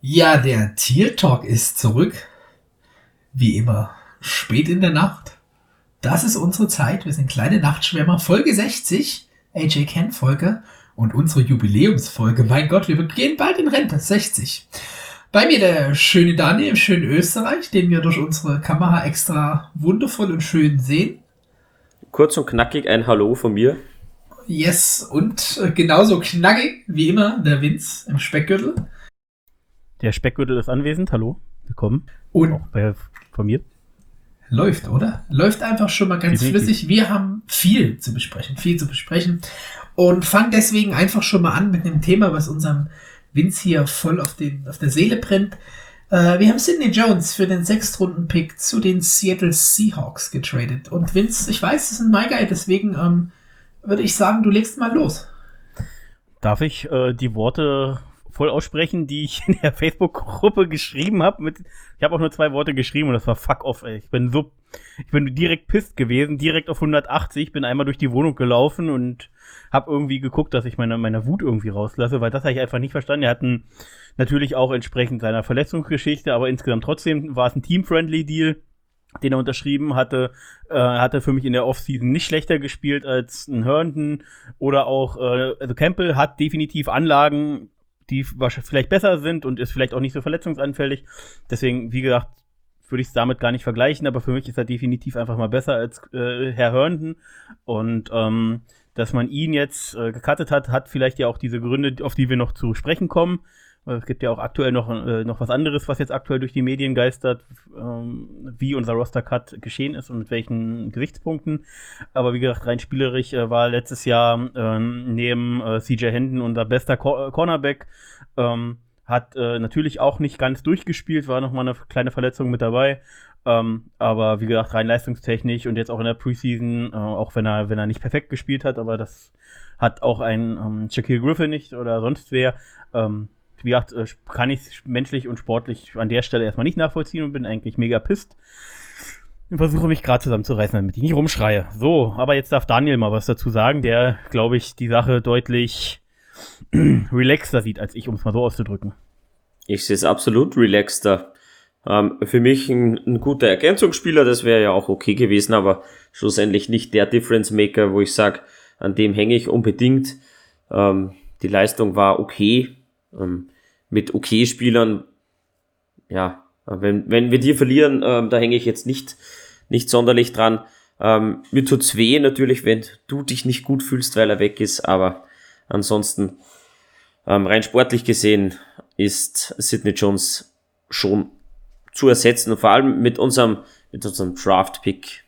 Ja, der Tier Talk ist zurück. Wie immer, spät in der Nacht. Das ist unsere Zeit. Wir sind kleine Nachtschwärmer. Folge 60, AJ Ken Folge und unsere Jubiläumsfolge. Mein Gott, wir gehen bald in Rente. 60. Bei mir der schöne Daniel im schönen Österreich, den wir durch unsere Kamera extra wundervoll und schön sehen. Kurz und knackig ein Hallo von mir. Yes, und genauso knackig wie immer der Vince im Speckgürtel. Der Speckgürtel ist anwesend. Hallo, willkommen. Und auch bei, von mir. Läuft, oder? Läuft einfach schon mal ganz Definitiv. flüssig. Wir haben viel zu besprechen, viel zu besprechen. Und fangen deswegen einfach schon mal an mit einem Thema, was unserem Vince hier voll auf, den, auf der Seele brennt. Äh, wir haben Sidney Jones für den Sechstrunden-Pick zu den Seattle Seahawks getradet. Und Vince, ich weiß, das ist ein My Guy, deswegen ähm, würde ich sagen, du legst mal los. Darf ich äh, die Worte voll aussprechen, die ich in der Facebook-Gruppe geschrieben habe. Ich habe auch nur zwei Worte geschrieben und das war fuck off, ey. Ich bin so, ich bin direkt pisst gewesen, direkt auf 180, bin einmal durch die Wohnung gelaufen und habe irgendwie geguckt, dass ich meine, meine Wut irgendwie rauslasse, weil das habe ich einfach nicht verstanden. Er hatten natürlich auch entsprechend seiner Verletzungsgeschichte, aber insgesamt trotzdem war es ein team-friendly Deal den er unterschrieben hatte, äh, hat er für mich in der Offseason nicht schlechter gespielt als ein Herndon oder auch, äh, also Campbell hat definitiv Anlagen, die vielleicht besser sind und ist vielleicht auch nicht so verletzungsanfällig. Deswegen, wie gesagt, würde ich es damit gar nicht vergleichen, aber für mich ist er definitiv einfach mal besser als äh, Herr Herndon. Und ähm, dass man ihn jetzt äh, gecuttet hat, hat vielleicht ja auch diese Gründe, auf die wir noch zu sprechen kommen. Es gibt ja auch aktuell noch, äh, noch was anderes, was jetzt aktuell durch die Medien geistert, ähm, wie unser Roster-Cut geschehen ist und mit welchen Gesichtspunkten. Aber wie gesagt, rein spielerisch äh, war letztes Jahr ähm, neben äh, CJ Hendon unser bester Cor Cornerback. Ähm, hat äh, natürlich auch nicht ganz durchgespielt, war nochmal eine kleine Verletzung mit dabei. Ähm, aber wie gesagt, rein leistungstechnisch und jetzt auch in der Preseason, äh, auch wenn er, wenn er nicht perfekt gespielt hat, aber das hat auch ein ähm, Shaquille Griffin nicht oder sonst wer. Ähm, wie gesagt, äh, kann ich menschlich und sportlich an der Stelle erstmal nicht nachvollziehen und bin eigentlich mega pisst. Und versuche mich gerade zusammenzureißen, damit ich nicht rumschreie. So, aber jetzt darf Daniel mal was dazu sagen, der, glaube ich, die Sache deutlich relaxter sieht als ich, um es mal so auszudrücken. Ich sehe es absolut relaxter. Ähm, für mich ein, ein, guter Ergänzungsspieler, das wäre ja auch okay gewesen, aber schlussendlich nicht der Difference Maker, wo ich sage, an dem hänge ich unbedingt. Ähm, die Leistung war okay, ähm, mit Okay-Spielern, ja, wenn, wenn wir die verlieren, ähm, da hänge ich jetzt nicht, nicht sonderlich dran. Ähm, mir tut's weh natürlich, wenn du dich nicht gut fühlst, weil er weg ist, aber ansonsten ähm, rein sportlich gesehen ist Sidney Jones schon zu ersetzen und vor allem mit unserem, mit unserem Draft-Pick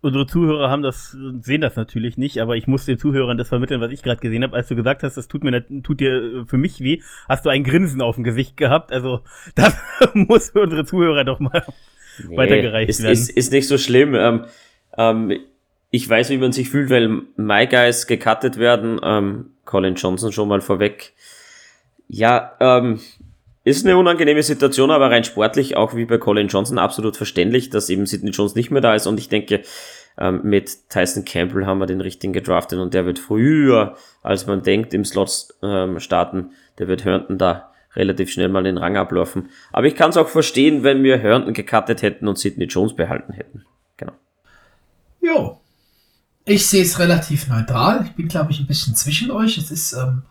unsere Zuhörer haben das, sehen das natürlich nicht, aber ich muss den Zuhörern das vermitteln, was ich gerade gesehen habe. Als du gesagt hast, das tut mir tut dir für mich weh, hast du ein Grinsen auf dem Gesicht gehabt. Also das muss für unsere Zuhörer doch mal nee, weitergereicht ist, werden. Ist, ist nicht so schlimm. Ähm, ähm, ich weiß, wie man sich fühlt, weil My Guys gecuttet werden. Ähm, Colin Johnson schon mal vorweg. Ja, ähm, ist eine unangenehme Situation, aber rein sportlich, auch wie bei Colin Johnson, absolut verständlich, dass eben Sidney Jones nicht mehr da ist. Und ich denke, ähm, mit Tyson Campbell haben wir den richtigen gedraftet und der wird früher, als man denkt, im Slot ähm, starten. Der wird Herndon da relativ schnell mal den Rang ablaufen. Aber ich kann es auch verstehen, wenn wir Herndon gecuttet hätten und Sidney Jones behalten hätten. Genau. Jo. Ich sehe es relativ neutral. Ich bin, glaube ich, ein bisschen zwischen euch. Es ist ähm,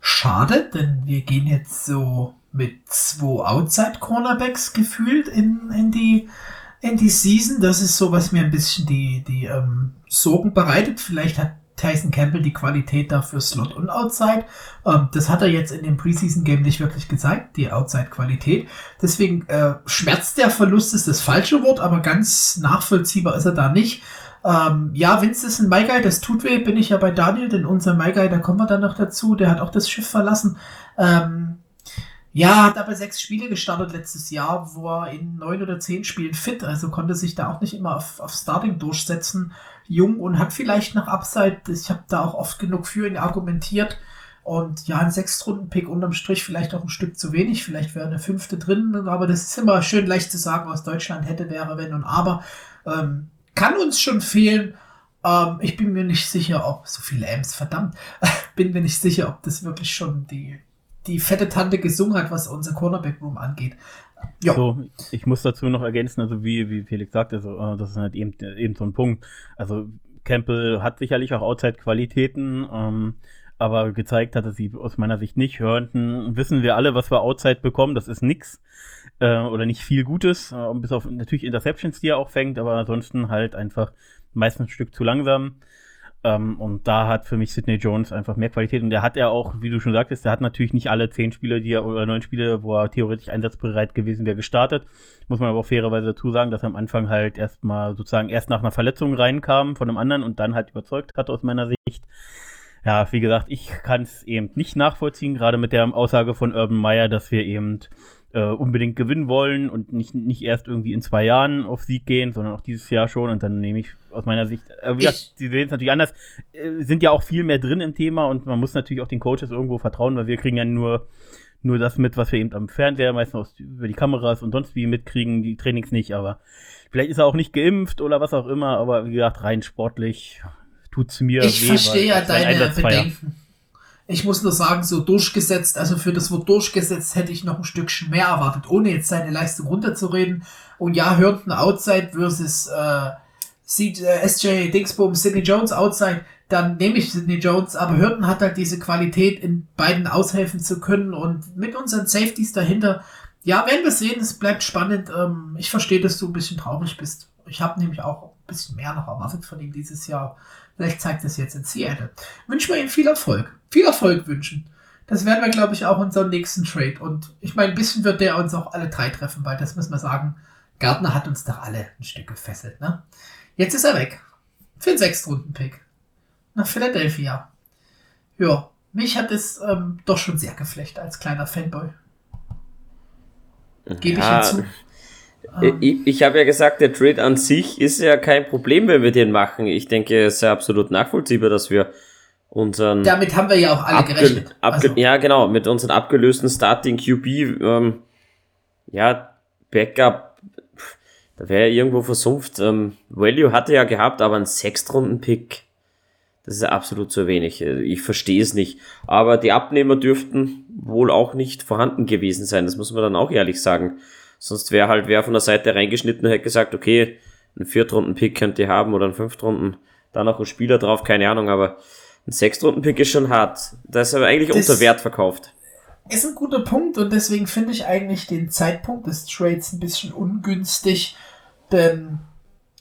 schade, denn wir gehen jetzt so mit zwei Outside-Cornerbacks gefühlt in, in, die, in die Season. Das ist so, was mir ein bisschen die, die ähm, Sorgen bereitet. Vielleicht hat Tyson Campbell die Qualität dafür Slot und Outside. Ähm, das hat er jetzt in dem Preseason-Game nicht wirklich gezeigt, die Outside-Qualität. Deswegen äh, schmerzt der Verlust ist das falsche Wort, aber ganz nachvollziehbar ist er da nicht. Ähm, ja, Vince ist ein MyGuy, das tut weh, bin ich ja bei Daniel, denn unser MyGuy, da kommen wir dann noch dazu, der hat auch das Schiff verlassen. Ähm, ja, hat aber sechs Spiele gestartet letztes Jahr, wo er in neun oder zehn Spielen fit, also konnte sich da auch nicht immer auf, auf Starting durchsetzen. Jung und hat vielleicht noch Upside. Ich habe da auch oft genug für ihn argumentiert. Und ja, ein Sechstrunden-Pick unterm Strich vielleicht auch ein Stück zu wenig. Vielleicht wäre eine fünfte drin, aber das ist immer schön leicht zu sagen, was Deutschland hätte, wäre, wenn und aber. Ähm, kann uns schon fehlen. Ähm, ich bin mir nicht sicher, ob so viele Amps, verdammt, bin mir nicht sicher, ob das wirklich schon die die fette Tante gesungen hat, was unser Cornerback Room angeht. Ja. So, ich muss dazu noch ergänzen, also wie, wie Felix sagte, also, äh, das ist halt eben, eben so ein Punkt. Also Campbell hat sicherlich auch Outside-Qualitäten, ähm, aber gezeigt hat er sie aus meiner Sicht nicht. Hörnten wissen wir alle, was wir Outside bekommen, das ist nix äh, oder nicht viel Gutes, äh, bis auf natürlich Interceptions, die er auch fängt, aber ansonsten halt einfach meistens ein Stück zu langsam. Ähm, und da hat für mich Sidney Jones einfach mehr Qualität. Und der hat ja auch, wie du schon sagtest, der hat natürlich nicht alle zehn Spiele, die er, oder neun Spiele, wo er theoretisch einsatzbereit gewesen wäre, gestartet. Muss man aber auch fairerweise dazu sagen, dass er am Anfang halt erstmal sozusagen erst nach einer Verletzung reinkam von einem anderen und dann halt überzeugt hat aus meiner Sicht. Ja, wie gesagt, ich kann es eben nicht nachvollziehen, gerade mit der Aussage von Urban Meyer, dass wir eben äh, unbedingt gewinnen wollen und nicht, nicht erst irgendwie in zwei Jahren auf Sieg gehen, sondern auch dieses Jahr schon. Und dann nehme ich aus meiner Sicht, äh, ja, sie sehen es natürlich anders, äh, sind ja auch viel mehr drin im Thema und man muss natürlich auch den Coaches irgendwo vertrauen, weil wir kriegen ja nur nur das mit, was wir eben am Fernseher meistens aus, über die Kameras und sonst wie mitkriegen, die Trainings nicht, aber vielleicht ist er auch nicht geimpft oder was auch immer, aber wie gesagt, rein sportlich tut's mir ich weh. Ich verstehe ja deine Bedenken. Ich muss nur sagen, so durchgesetzt, also für das Wort durchgesetzt hätte ich noch ein Stückchen mehr erwartet, ohne jetzt seine Leistung runterzureden. Und ja, hört ein Outside versus äh, sieht äh, SJ Dingsboom, Sidney Jones Outside, dann nehme ich Sidney Jones, aber Hürden hat halt diese Qualität, in beiden aushelfen zu können und mit unseren Safeties dahinter, ja, werden wir sehen, es bleibt spannend. Ähm, ich verstehe, dass du ein bisschen traurig bist. Ich habe nämlich auch ein bisschen mehr noch erwartet von ihm dieses Jahr. Vielleicht zeigt es jetzt in Seattle. Wünschen wir ihm viel Erfolg. Viel Erfolg wünschen. Das werden wir, glaube ich, auch in unserem nächsten Trade. Und ich meine, ein bisschen wird der uns auch alle drei treffen, weil das muss man sagen, Gardner hat uns doch alle ein Stück gefesselt. Ne? Jetzt ist er weg. Für den Sechstrunden-Pick. Nach Philadelphia. Ja, mich hat es ähm, doch schon sehr geflecht als kleiner Fanboy. Gebe ja, ich hinzu. Äh, ich, ich habe ja gesagt, der Trade an sich ist ja kein Problem, wenn wir den machen. Ich denke, es ist ja absolut nachvollziehbar, dass wir unseren. Damit haben wir ja auch alle gerechnet. Also. Ja, genau, mit unseren abgelösten Starting QB, ähm, ja, Backup, da wäre ja irgendwo versumpft. Ähm, Value hatte ja gehabt, aber ein Sechstrunden-Pick, das ist ja absolut zu wenig. Ich verstehe es nicht. Aber die Abnehmer dürften wohl auch nicht vorhanden gewesen sein. Das muss man dann auch ehrlich sagen. Sonst wäre halt wer von der Seite reingeschnitten und hätte gesagt, okay, einen Viertrunden-Pick könnt ihr haben oder einen Fünftrunden, da noch ein Spieler drauf, keine Ahnung, aber ein Sechstrunden-Pick ist schon hart. Da ist aber eigentlich das unter Wert verkauft. Ist ein guter Punkt und deswegen finde ich eigentlich den Zeitpunkt des Trades ein bisschen ungünstig, denn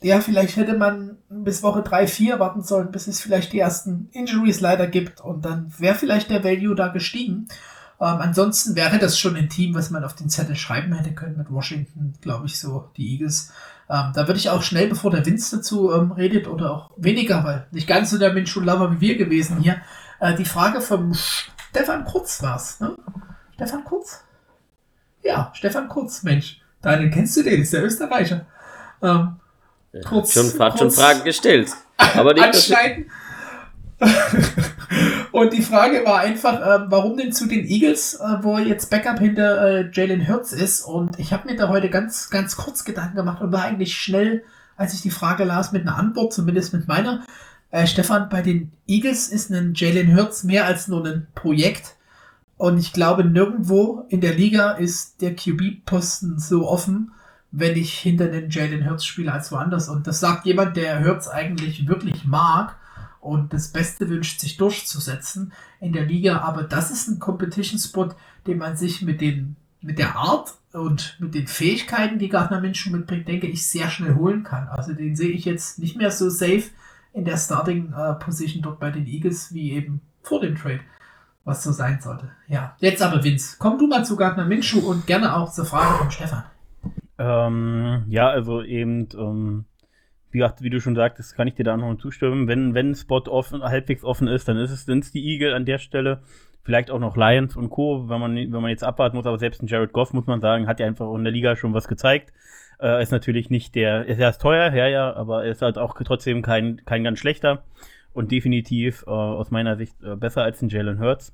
ja, vielleicht hätte man bis Woche 3, 4 warten sollen, bis es vielleicht die ersten Injuries leider gibt und dann wäre vielleicht der Value da gestiegen. Ähm, ansonsten wäre das schon ein Team, was man auf den Zettel schreiben hätte können mit Washington, glaube ich, so die Eagles. Ähm, da würde ich auch schnell, bevor der Vince dazu ähm, redet oder auch weniger, weil nicht ganz so der Minshew-Lover wie wir gewesen hier, äh, die Frage vom Stefan Kurz war's, ne? Stefan Kurz? Ja, Stefan Kurz, Mensch. Daniel, kennst du den? Ist der Österreicher. Ähm, kurz, schon, hat schon Fragen gestellt. Aber nicht, anschneiden. und die Frage war einfach, äh, warum denn zu den Eagles, äh, wo jetzt Backup hinter äh, Jalen Hurts ist. Und ich habe mir da heute ganz, ganz kurz Gedanken gemacht und war eigentlich schnell, als ich die Frage las, mit einer Antwort, zumindest mit meiner. Äh, Stefan, bei den Eagles ist ein Jalen Hurts mehr als nur ein Projekt. Und ich glaube, nirgendwo in der Liga ist der QB-Posten so offen, wenn ich hinter den Jalen Hurts spiele als woanders. Und das sagt jemand, der Hurts eigentlich wirklich mag und das Beste wünscht, sich durchzusetzen in der Liga. Aber das ist ein Competition-Spot, den man sich mit, den, mit der Art und mit den Fähigkeiten, die Gardner Minshew mitbringt, denke ich, sehr schnell holen kann. Also den sehe ich jetzt nicht mehr so safe in der Starting-Position dort bei den Eagles wie eben vor dem Trade, was so sein sollte. Ja, jetzt aber Vince, komm du mal zu Gardner Minshew und gerne auch zur Frage von Stefan. Ähm, ja, also eben, ähm, wie, wie du schon sagtest, kann ich dir da noch zustimmen. Wenn, wenn ein Spot offen, halbwegs offen ist, dann ist es die Eagle an der Stelle. Vielleicht auch noch Lions und Co., wenn man, wenn man jetzt abwarten muss, aber selbst ein Jared Goff, muss man sagen, hat ja einfach in der Liga schon was gezeigt. Äh, ist natürlich nicht der, ist erst teuer, ja, ja, aber er ist halt auch trotzdem kein, kein ganz schlechter und definitiv äh, aus meiner Sicht äh, besser als ein Jalen Hurts.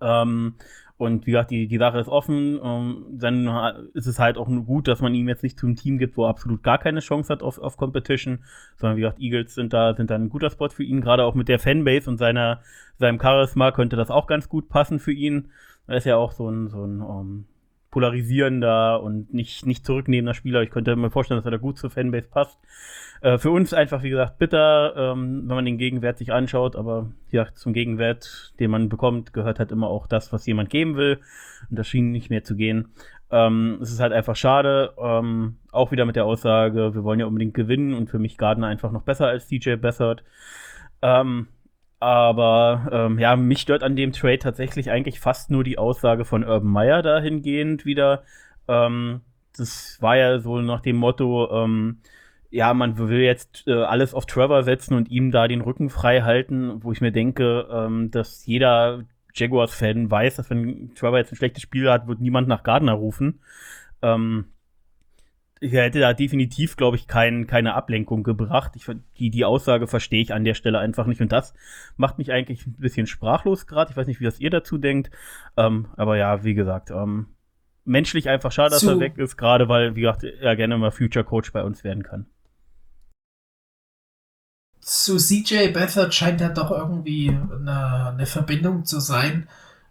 Ähm, und wie gesagt, die, die Sache ist offen. Ähm, dann ist es halt auch gut, dass man ihm jetzt nicht zum Team gibt, wo er absolut gar keine Chance hat auf, auf Competition, sondern wie gesagt, Eagles sind da, sind da ein guter Spot für ihn. Gerade auch mit der Fanbase und seiner, seinem Charisma könnte das auch ganz gut passen für ihn. Er ist ja auch so ein, so ein um, ähm, polarisierender und nicht, nicht zurücknehmender Spieler. Ich könnte mir vorstellen, dass er da gut zur Fanbase passt. Äh, für uns einfach, wie gesagt, bitter, ähm, wenn man den Gegenwert sich anschaut, aber ja, zum Gegenwert, den man bekommt, gehört halt immer auch das, was jemand geben will. Und das schien nicht mehr zu gehen. Ähm, es ist halt einfach schade, ähm, auch wieder mit der Aussage, wir wollen ja unbedingt gewinnen und für mich Gardner einfach noch besser als DJ Bessert. Ähm, aber ähm, ja, mich stört an dem Trade tatsächlich eigentlich fast nur die Aussage von Urban Meyer dahingehend wieder. Ähm, das war ja so nach dem Motto, ähm, ja, man will jetzt äh, alles auf Trevor setzen und ihm da den Rücken frei halten, wo ich mir denke, ähm, dass jeder Jaguars-Fan weiß, dass wenn Trevor jetzt ein schlechtes Spiel hat, wird niemand nach Gardner rufen. Ähm, ich hätte da definitiv, glaube ich, kein, keine Ablenkung gebracht. Ich, die, die Aussage verstehe ich an der Stelle einfach nicht. Und das macht mich eigentlich ein bisschen sprachlos gerade. Ich weiß nicht, wie das ihr dazu denkt. Ähm, aber ja, wie gesagt, ähm, menschlich einfach schade, dass Zu er weg ist, gerade weil, wie gesagt, er gerne mal Future Coach bei uns werden kann. Zu CJ Beathard scheint da doch irgendwie eine, eine Verbindung zu sein.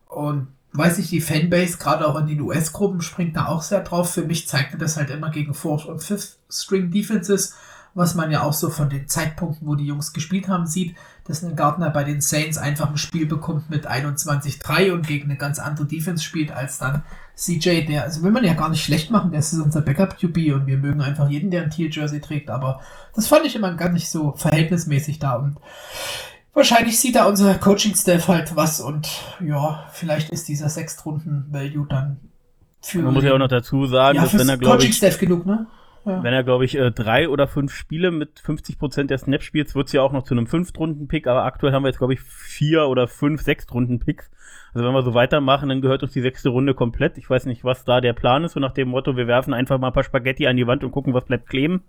Und weiß ich, die Fanbase, gerade auch in den US-Gruppen, springt da auch sehr drauf. Für mich zeigte das halt immer gegen Fourth- und Fifth-String-Defenses, was man ja auch so von den Zeitpunkten, wo die Jungs gespielt haben, sieht, dass ein Gardner bei den Saints einfach ein Spiel bekommt mit 21-3 und gegen eine ganz andere Defense spielt als dann CJ, der, also will man ja gar nicht schlecht machen, der ist unser Backup-QB und wir mögen einfach jeden, der ein Tier-Jersey trägt, aber das fand ich immer gar nicht so verhältnismäßig da und Wahrscheinlich sieht da unser Coaching-Staff halt was und ja, vielleicht ist dieser Sechstrunden-Value dann für. Man muss ja auch noch dazu sagen, ja, dass wenn er, glaube ich. Coaching-Staff genug, ne? Ja. Wenn er, glaube ich, äh, drei oder fünf Spiele mit 50% der Snaps spielt, wird es ja auch noch zu einem Fünftrunden-Pick, aber aktuell haben wir jetzt, glaube ich, vier oder fünf Sechstrunden-Picks. Also wenn wir so weitermachen, dann gehört uns die sechste Runde komplett. Ich weiß nicht, was da der Plan ist, so nach dem Motto, wir werfen einfach mal ein paar Spaghetti an die Wand und gucken, was bleibt kleben.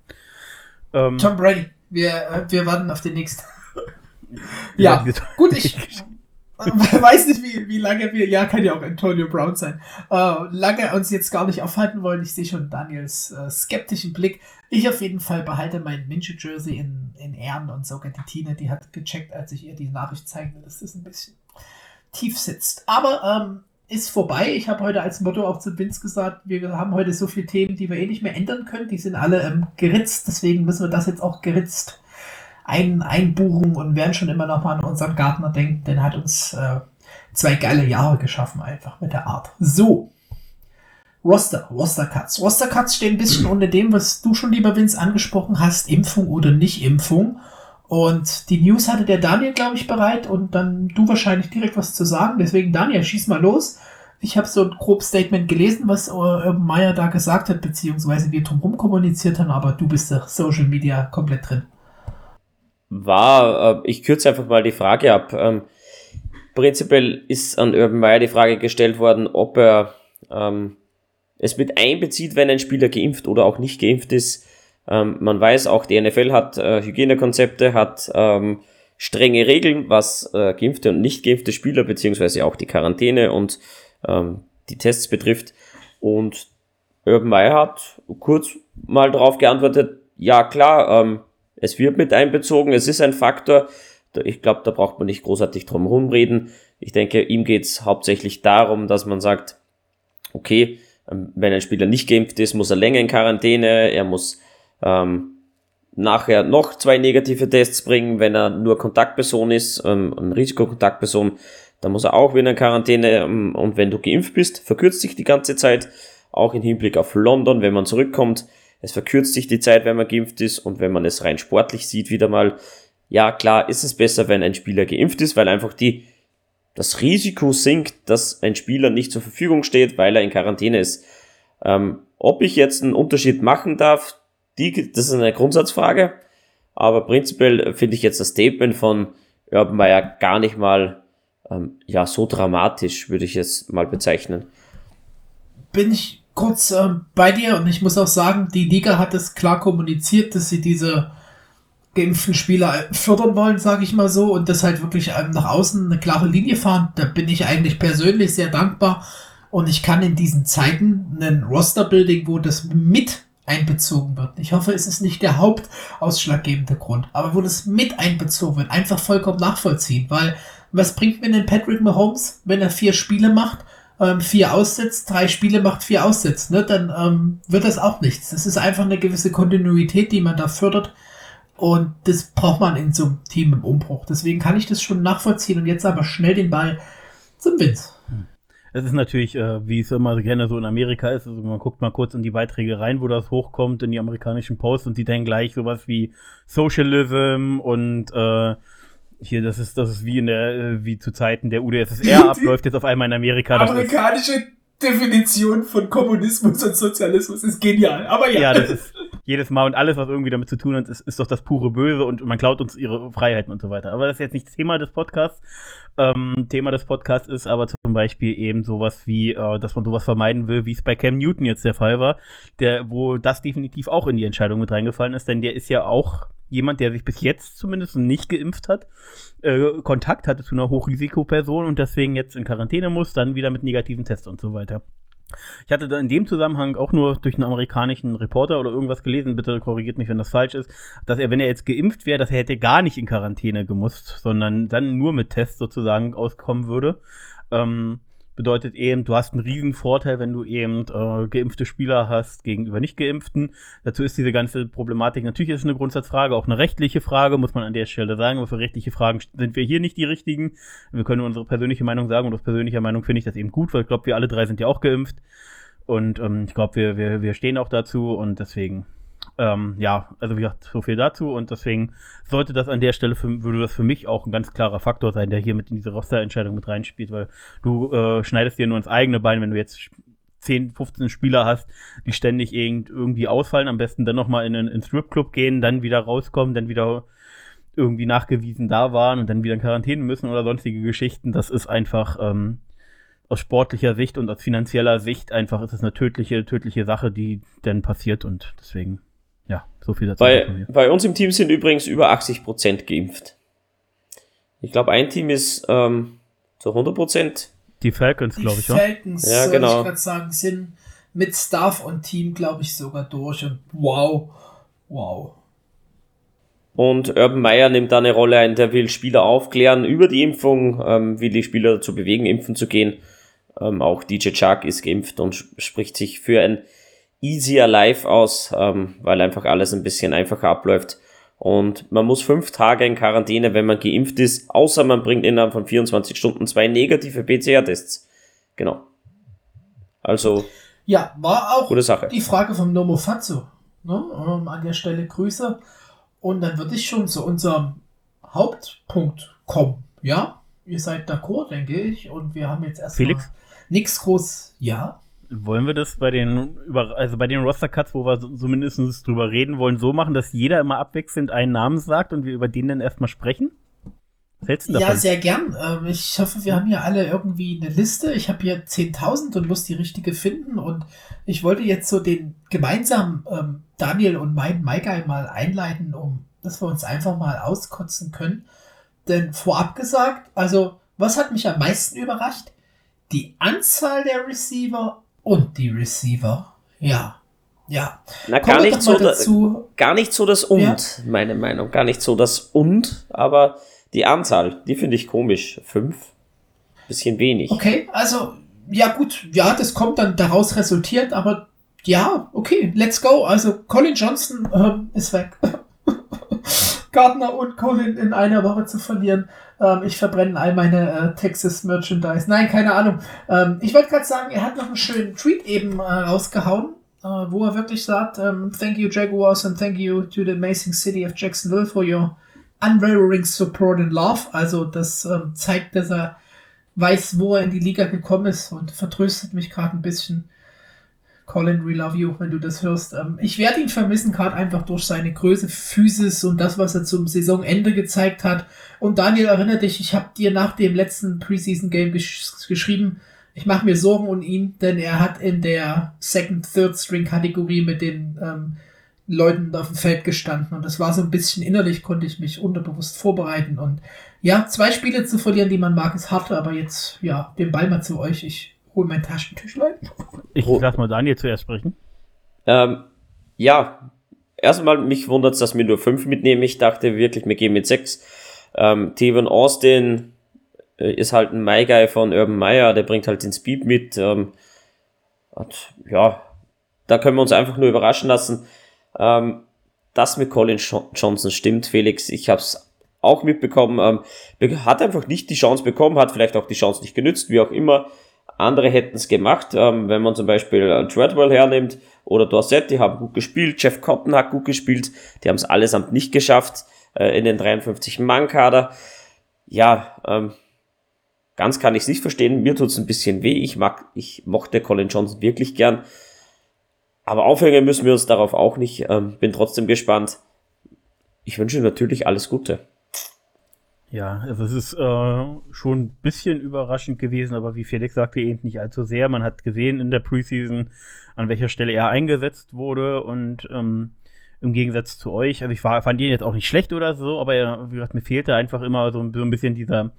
Ähm, Tom Brady, wir, äh, wir warten auf den nächsten ja, gut, ich weiß nicht, wie, wie lange wir, ja, kann ja auch Antonio Brown sein, äh, lange uns jetzt gar nicht aufhalten wollen. Ich sehe schon Daniels äh, skeptischen Blick. Ich auf jeden Fall behalte mein Ninja-Jersey in, in Ehren und sogar die Tine, die hat gecheckt, als ich ihr die Nachricht zeigte, dass das ein bisschen tief sitzt. Aber ähm, ist vorbei. Ich habe heute als Motto auch zu Vince gesagt, wir haben heute so viele Themen, die wir eh nicht mehr ändern können. Die sind alle ähm, geritzt, deswegen müssen wir das jetzt auch geritzt ein, einbuchen und werden schon immer noch mal an unseren Gartner denken, denn hat uns äh, zwei geile Jahre geschaffen, einfach mit der Art. So. Roster, Roster Cuts. Roster Cuts stehen ein bisschen unter dem, was du schon, lieber Vince, angesprochen hast, Impfung oder Nicht-Impfung. Und die News hatte der Daniel, glaube ich, bereit und dann du wahrscheinlich direkt was zu sagen. Deswegen, Daniel, schieß mal los. Ich habe so ein grob Statement gelesen, was Urban Meyer da gesagt hat, beziehungsweise wir drumherum kommuniziert haben, aber du bist der Social Media komplett drin war, äh, ich kürze einfach mal die Frage ab. Ähm, prinzipiell ist an Urban Meyer die Frage gestellt worden, ob er ähm, es mit einbezieht, wenn ein Spieler geimpft oder auch nicht geimpft ist. Ähm, man weiß auch, die NFL hat äh, Hygienekonzepte, hat ähm, strenge Regeln, was äh, geimpfte und nicht geimpfte Spieler beziehungsweise auch die Quarantäne und ähm, die Tests betrifft. Und Urban Meyer hat kurz mal darauf geantwortet, ja klar, ähm, es wird mit einbezogen, es ist ein Faktor. Ich glaube, da braucht man nicht großartig drum rumreden. Ich denke, ihm geht es hauptsächlich darum, dass man sagt, okay, ähm, wenn ein Spieler nicht geimpft ist, muss er länger in Quarantäne, er muss ähm, nachher noch zwei negative Tests bringen, wenn er nur Kontaktperson ist, ähm, eine Risikokontaktperson, dann muss er auch wieder in Quarantäne ähm, und wenn du geimpft bist, verkürzt sich die ganze Zeit, auch im Hinblick auf London, wenn man zurückkommt, es verkürzt sich die Zeit, wenn man geimpft ist und wenn man es rein sportlich sieht, wieder mal, ja klar, ist es besser, wenn ein Spieler geimpft ist, weil einfach die, das Risiko sinkt, dass ein Spieler nicht zur Verfügung steht, weil er in Quarantäne ist. Ähm, ob ich jetzt einen Unterschied machen darf, die, das ist eine Grundsatzfrage, aber prinzipiell finde ich jetzt das Statement von Urban Meyer gar nicht mal ähm, ja, so dramatisch, würde ich es mal bezeichnen. Bin ich kurz äh, bei dir. Und ich muss auch sagen, die Liga hat es klar kommuniziert, dass sie diese geimpften Spieler fördern wollen, sage ich mal so, und das halt wirklich ähm, nach außen eine klare Linie fahren. Da bin ich eigentlich persönlich sehr dankbar. Und ich kann in diesen Zeiten einen Roster-Building, wo das mit einbezogen wird. Ich hoffe, es ist nicht der hauptausschlaggebende Grund, aber wo das mit einbezogen wird, einfach vollkommen nachvollziehen, weil was bringt mir denn Patrick Mahomes, wenn er vier Spiele macht ähm, vier aussetzt, drei Spiele macht, vier aussetzt, ne, dann ähm, wird das auch nichts. Das ist einfach eine gewisse Kontinuität, die man da fördert. Und das braucht man in so einem Team im Umbruch. Deswegen kann ich das schon nachvollziehen und jetzt aber schnell den Ball zum Vince. Es ist natürlich, äh, wie es immer gerne so in Amerika ist, also man guckt mal kurz in die Beiträge rein, wo das hochkommt, in die amerikanischen Posts und sieht dann gleich sowas wie Socialism und äh, hier, das ist, das ist wie in der, äh, wie zu Zeiten der UdSSR abläuft jetzt auf einmal in Amerika. Amerikanische Definition von Kommunismus und Sozialismus ist genial, aber ja. Ja, das ist jedes Mal und alles, was irgendwie damit zu tun hat, ist, ist doch das pure Böse und man klaut uns ihre Freiheiten und so weiter. Aber das ist jetzt nicht das Thema des Podcasts. Ähm, Thema des Podcasts ist aber zum Beispiel eben sowas wie, äh, dass man sowas vermeiden will, wie es bei Cam Newton jetzt der Fall war, der, wo das definitiv auch in die Entscheidung mit reingefallen ist, denn der ist ja auch jemand, der sich bis jetzt zumindest nicht geimpft hat, äh, Kontakt hatte zu einer Hochrisikoperson und deswegen jetzt in Quarantäne muss, dann wieder mit negativen Tests und so weiter. Ich hatte da in dem Zusammenhang auch nur durch einen amerikanischen Reporter oder irgendwas gelesen, bitte korrigiert mich, wenn das falsch ist, dass er, wenn er jetzt geimpft wäre, dass er hätte gar nicht in Quarantäne gemusst, sondern dann nur mit Tests sozusagen auskommen würde. Ähm, bedeutet eben, du hast einen riesen Vorteil, wenn du eben äh, geimpfte Spieler hast gegenüber nicht geimpften. Dazu ist diese ganze Problematik natürlich ist eine Grundsatzfrage, auch eine rechtliche Frage, muss man an der Stelle sagen. Aber für rechtliche Fragen sind wir hier nicht die richtigen. Wir können unsere persönliche Meinung sagen und aus persönlicher Meinung finde ich das eben gut, weil ich glaube, wir alle drei sind ja auch geimpft. Und ähm, ich glaube, wir, wir, wir stehen auch dazu und deswegen ähm, ja, also wie gesagt, so viel dazu und deswegen sollte das an der Stelle für, würde das für mich auch ein ganz klarer Faktor sein, der hier mit in diese Rosterentscheidung mit reinspielt, weil du äh, schneidest dir nur ins eigene Bein, wenn du jetzt 10, 15 Spieler hast, die ständig irgend, irgendwie ausfallen, am besten dann nochmal in einen Stripclub gehen, dann wieder rauskommen, dann wieder irgendwie nachgewiesen da waren und dann wieder in Quarantäne müssen oder sonstige Geschichten. Das ist einfach ähm, aus sportlicher Sicht und aus finanzieller Sicht einfach ist es eine tödliche, tödliche Sache, die dann passiert und deswegen ja, so viel dazu. Bei, bei uns im Team sind übrigens über 80 Prozent geimpft. Ich glaube, ein Team ist ähm, zu 100 Prozent. Die Falcons, glaube ich, Die Falcons, ja, genau. ich gerade sagen, sind mit Staff und Team, glaube ich, sogar durch. Und wow, wow. Und Urban Meyer nimmt da eine Rolle ein, der will Spieler aufklären über die Impfung, ähm, will die Spieler dazu bewegen, impfen zu gehen. Ähm, auch DJ Chuck ist geimpft und spricht sich für ein easier live aus, ähm, weil einfach alles ein bisschen einfacher abläuft. Und man muss fünf Tage in Quarantäne, wenn man geimpft ist, außer man bringt innerhalb von 24 Stunden zwei negative PCR-Tests. Genau. Also. Ja, war auch gute Sache. die Frage vom Nomo Fazzo. Ne? Ähm, an der Stelle Grüße. Und dann würde ich schon zu unserem Hauptpunkt kommen. Ja, ihr seid d'accord, denke ich. Und wir haben jetzt erstmal nichts groß. Ja. Wollen wir das bei den also bei den Roster Cuts, wo wir so, so drüber reden wollen, so machen, dass jeder immer abwechselnd einen Namen sagt und wir über den dann erstmal sprechen? Was hältst du davon? Ja, sehr gern. Ähm, ich hoffe, wir haben hier alle irgendwie eine Liste. Ich habe hier 10.000 und muss die richtige finden. Und ich wollte jetzt so den gemeinsamen ähm, Daniel und mein Maika mal einleiten, um dass wir uns einfach mal auskotzen können. Denn vorab gesagt, also was hat mich am meisten überrascht? Die Anzahl der Receiver und die Receiver. Ja. Ja. Na, gar nicht, so da, gar nicht so das Und, ja. meine Meinung. Gar nicht so das Und, aber die Anzahl, die finde ich komisch. Fünf? Bisschen wenig. Okay, also, ja gut, ja, das kommt dann daraus resultiert, aber ja, okay, let's go. Also, Colin Johnson ähm, ist weg. Gardner und Colin in einer Woche zu verlieren. Ähm, ich verbrenne all meine äh, Texas Merchandise. Nein, keine Ahnung. Ähm, ich wollte gerade sagen, er hat noch einen schönen Tweet eben äh, rausgehauen, äh, wo er wirklich sagt, ähm, Thank you Jaguars and thank you to the amazing city of Jacksonville for your unwavering support and love. Also das ähm, zeigt, dass er weiß, wo er in die Liga gekommen ist und vertröstet mich gerade ein bisschen. Colin, we love you, wenn du das hörst. Ähm, ich werde ihn vermissen, gerade einfach durch seine Größe, Physis und das, was er zum Saisonende gezeigt hat. Und Daniel, erinnere dich, ich habe dir nach dem letzten Preseason-Game gesch geschrieben, ich mache mir Sorgen um ihn, denn er hat in der Second, Third String-Kategorie mit den ähm, Leuten auf dem Feld gestanden. Und das war so ein bisschen innerlich, konnte ich mich unterbewusst vorbereiten. Und ja, zwei Spiele zu verlieren, die man mag, ist hart, aber jetzt, ja, den Ball mal zu euch. Ich hol mein Taschentüchlein. Ich lass mal Daniel zuerst sprechen. Ähm, ja, erstmal mich wundert es, dass wir nur fünf mitnehmen. Ich dachte wirklich, wir gehen mit sechs. Ähm, Tevin Austin äh, ist halt ein My Guy von Urban Meyer, der bringt halt den Speed mit. Ähm, und ja, da können wir uns einfach nur überraschen lassen. Ähm, das mit Colin Johnson stimmt, Felix. Ich habe es auch mitbekommen. Ähm, hat einfach nicht die Chance bekommen, hat vielleicht auch die Chance nicht genützt, wie auch immer. Andere hätten es gemacht, ähm, wenn man zum Beispiel äh, Treadwell hernimmt oder Dorset, die haben gut gespielt, Jeff Cotton hat gut gespielt, die haben es allesamt nicht geschafft äh, in den 53-Mann-Kader. Ja, ähm, ganz kann ich es nicht verstehen, mir tut es ein bisschen weh, ich mag, ich mochte Colin Johnson wirklich gern, aber aufhängen müssen wir uns darauf auch nicht, ähm, bin trotzdem gespannt. Ich wünsche natürlich alles Gute. Ja, also es ist äh, schon ein bisschen überraschend gewesen, aber wie Felix sagte, eben nicht allzu sehr. Man hat gesehen in der Preseason, an welcher Stelle er eingesetzt wurde und ähm, im Gegensatz zu euch, also ich war, fand ihn jetzt auch nicht schlecht oder so, aber wie gesagt, mir fehlte einfach immer so, so ein bisschen dieser,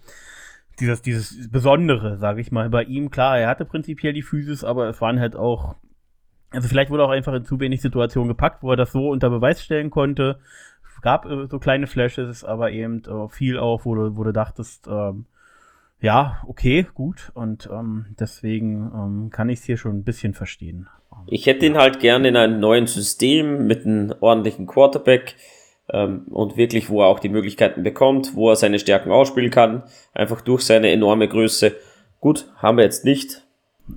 dieses, dieses Besondere, sage ich mal, bei ihm. Klar, er hatte prinzipiell die Physis, aber es waren halt auch, also vielleicht wurde auch einfach in zu wenig Situationen gepackt, wo er das so unter Beweis stellen konnte gab äh, so kleine Flashes, aber eben äh, viel auch, wo du, wo du dachtest, ähm, ja, okay, gut. Und ähm, deswegen ähm, kann ich es hier schon ein bisschen verstehen. Ich hätte ihn halt gerne in einem neuen System mit einem ordentlichen Quarterback ähm, und wirklich, wo er auch die Möglichkeiten bekommt, wo er seine Stärken ausspielen kann, einfach durch seine enorme Größe. Gut, haben wir jetzt nicht.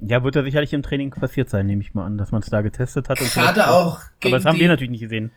Ja, wird er sicherlich im Training passiert sein, nehme ich mal an, dass man es da getestet hat. Gerade auch. Aber das haben wir natürlich nicht gesehen.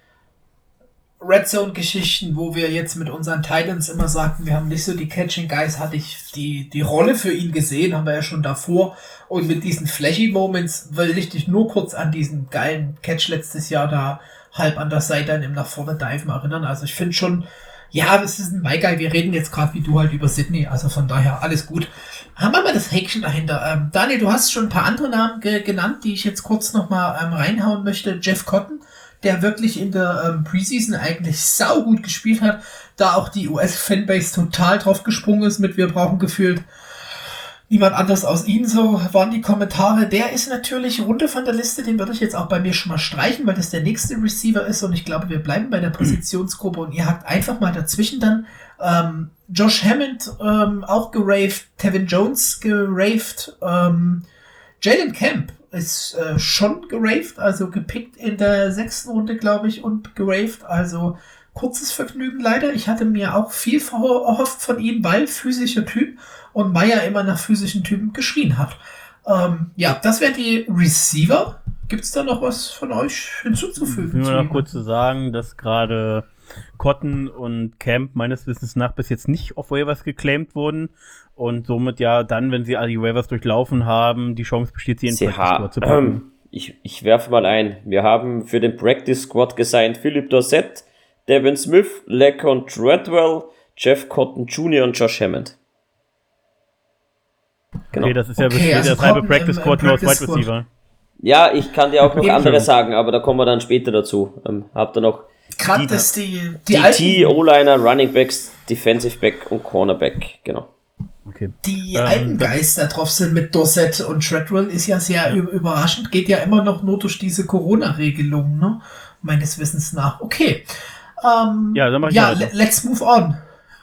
Red Zone Geschichten, wo wir jetzt mit unseren Titans immer sagten, wir haben nicht so die Catching Guys, hatte ich die, die Rolle für ihn gesehen, haben wir ja schon davor. Und mit diesen Flashy Moments will ich dich nur kurz an diesen geilen Catch letztes Jahr da halb an der Seite im nach vorne Dive erinnern. Also ich finde schon, ja, das ist ein My Guy. Wir reden jetzt gerade wie du halt über Sydney. Also von daher alles gut. Haben wir mal das Häkchen dahinter. Ähm, Daniel, du hast schon ein paar andere Namen ge genannt, die ich jetzt kurz nochmal ähm, reinhauen möchte. Jeff Cotton der wirklich in der ähm, Preseason eigentlich sau gut gespielt hat, da auch die US-Fanbase total drauf gesprungen ist mit wir brauchen gefühlt niemand anders aus ihm, so waren die Kommentare. Der ist natürlich runter von der Liste, den würde ich jetzt auch bei mir schon mal streichen, weil das der nächste Receiver ist und ich glaube, wir bleiben bei der Positionsgruppe und ihr habt einfach mal dazwischen dann ähm, Josh Hammond ähm, auch geraved, Tevin Jones geraved, ähm, Jalen Camp ist äh, schon geraved, also gepickt in der sechsten Runde, glaube ich, und geraved. Also kurzes Vergnügen leider. Ich hatte mir auch viel erhofft von ihm, weil physischer Typ und Meier immer nach physischen Typen geschrien hat. Ähm, ja, das wären die Receiver. Gibt es da noch was von euch hinzuzufügen? Will noch kurz zu sagen, dass gerade Cotton und Camp meines Wissens nach bis jetzt nicht auf Waivers geclaimed wurden und somit ja dann, wenn sie all die Waivers durchlaufen haben, die Chance besteht, sie in den Practice Squad zu packen. Ähm, ich, ich werfe mal ein. Wir haben für den Practice Squad gesigned Philip Dorsett, Devin Smith, Lecon Treadwell, Jeff Cotton Jr. und Josh Hammond. Genau. Okay, das ist ja okay, also das halbe Practice Squad nur aus Wide Receiver. Ja, ich kann dir auch noch andere sagen, aber da kommen wir dann später dazu. Ähm, habt ihr noch Gerade dass die, die, DT, O-Liner, Running Backs, Defensive Back und Cornerback, genau. Okay. Die ähm, alten Geister drauf sind mit Dorset und Treadwell ist ja sehr ja. überraschend, geht ja immer noch nur durch diese Corona-Regelung, ne? Meines Wissens nach. Okay. Ähm, ja, dann mach ich ja let's move on.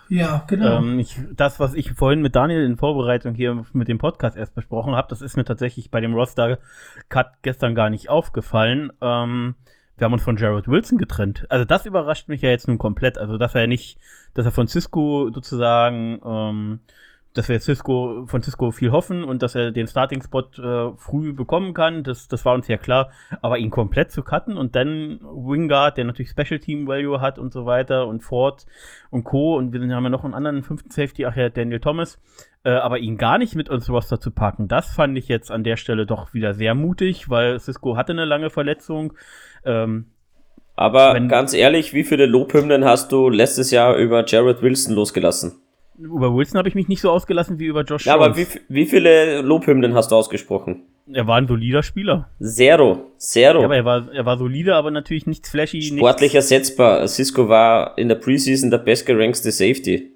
Ja, genau. Ähm, ich, das, was ich vorhin mit Daniel in Vorbereitung hier mit dem Podcast erst besprochen habe, das ist mir tatsächlich bei dem Roster-Cut gestern gar nicht aufgefallen. Ähm, wir haben uns von Jared Wilson getrennt. Also das überrascht mich ja jetzt nun komplett. Also dass er nicht, dass er von Cisco sozusagen, ähm, dass wir Cisco von Cisco viel hoffen und dass er den Starting-Spot äh, früh bekommen kann, das, das war uns ja klar. Aber ihn komplett zu cutten und dann Wingard, der natürlich Special Team Value hat und so weiter und Ford und Co. Und wir haben ja noch einen anderen fünften Safety, ach ja, Daniel Thomas. Äh, aber ihn gar nicht mit uns Roster zu packen, das fand ich jetzt an der Stelle doch wieder sehr mutig, weil Cisco hatte eine lange Verletzung. Ähm, aber ganz ehrlich, wie viele Lobhymnen hast du letztes Jahr über Jared Wilson losgelassen? Über Wilson habe ich mich nicht so ausgelassen wie über Josh Ja, Jones. aber wie, wie viele Lobhymnen hast du ausgesprochen? Er war ein solider Spieler. Zero. Zero. Ja, aber er war, er war solide, aber natürlich nichts flashy. Sportlich nichts. ersetzbar. Cisco war in der Preseason der bestgerankte Safety.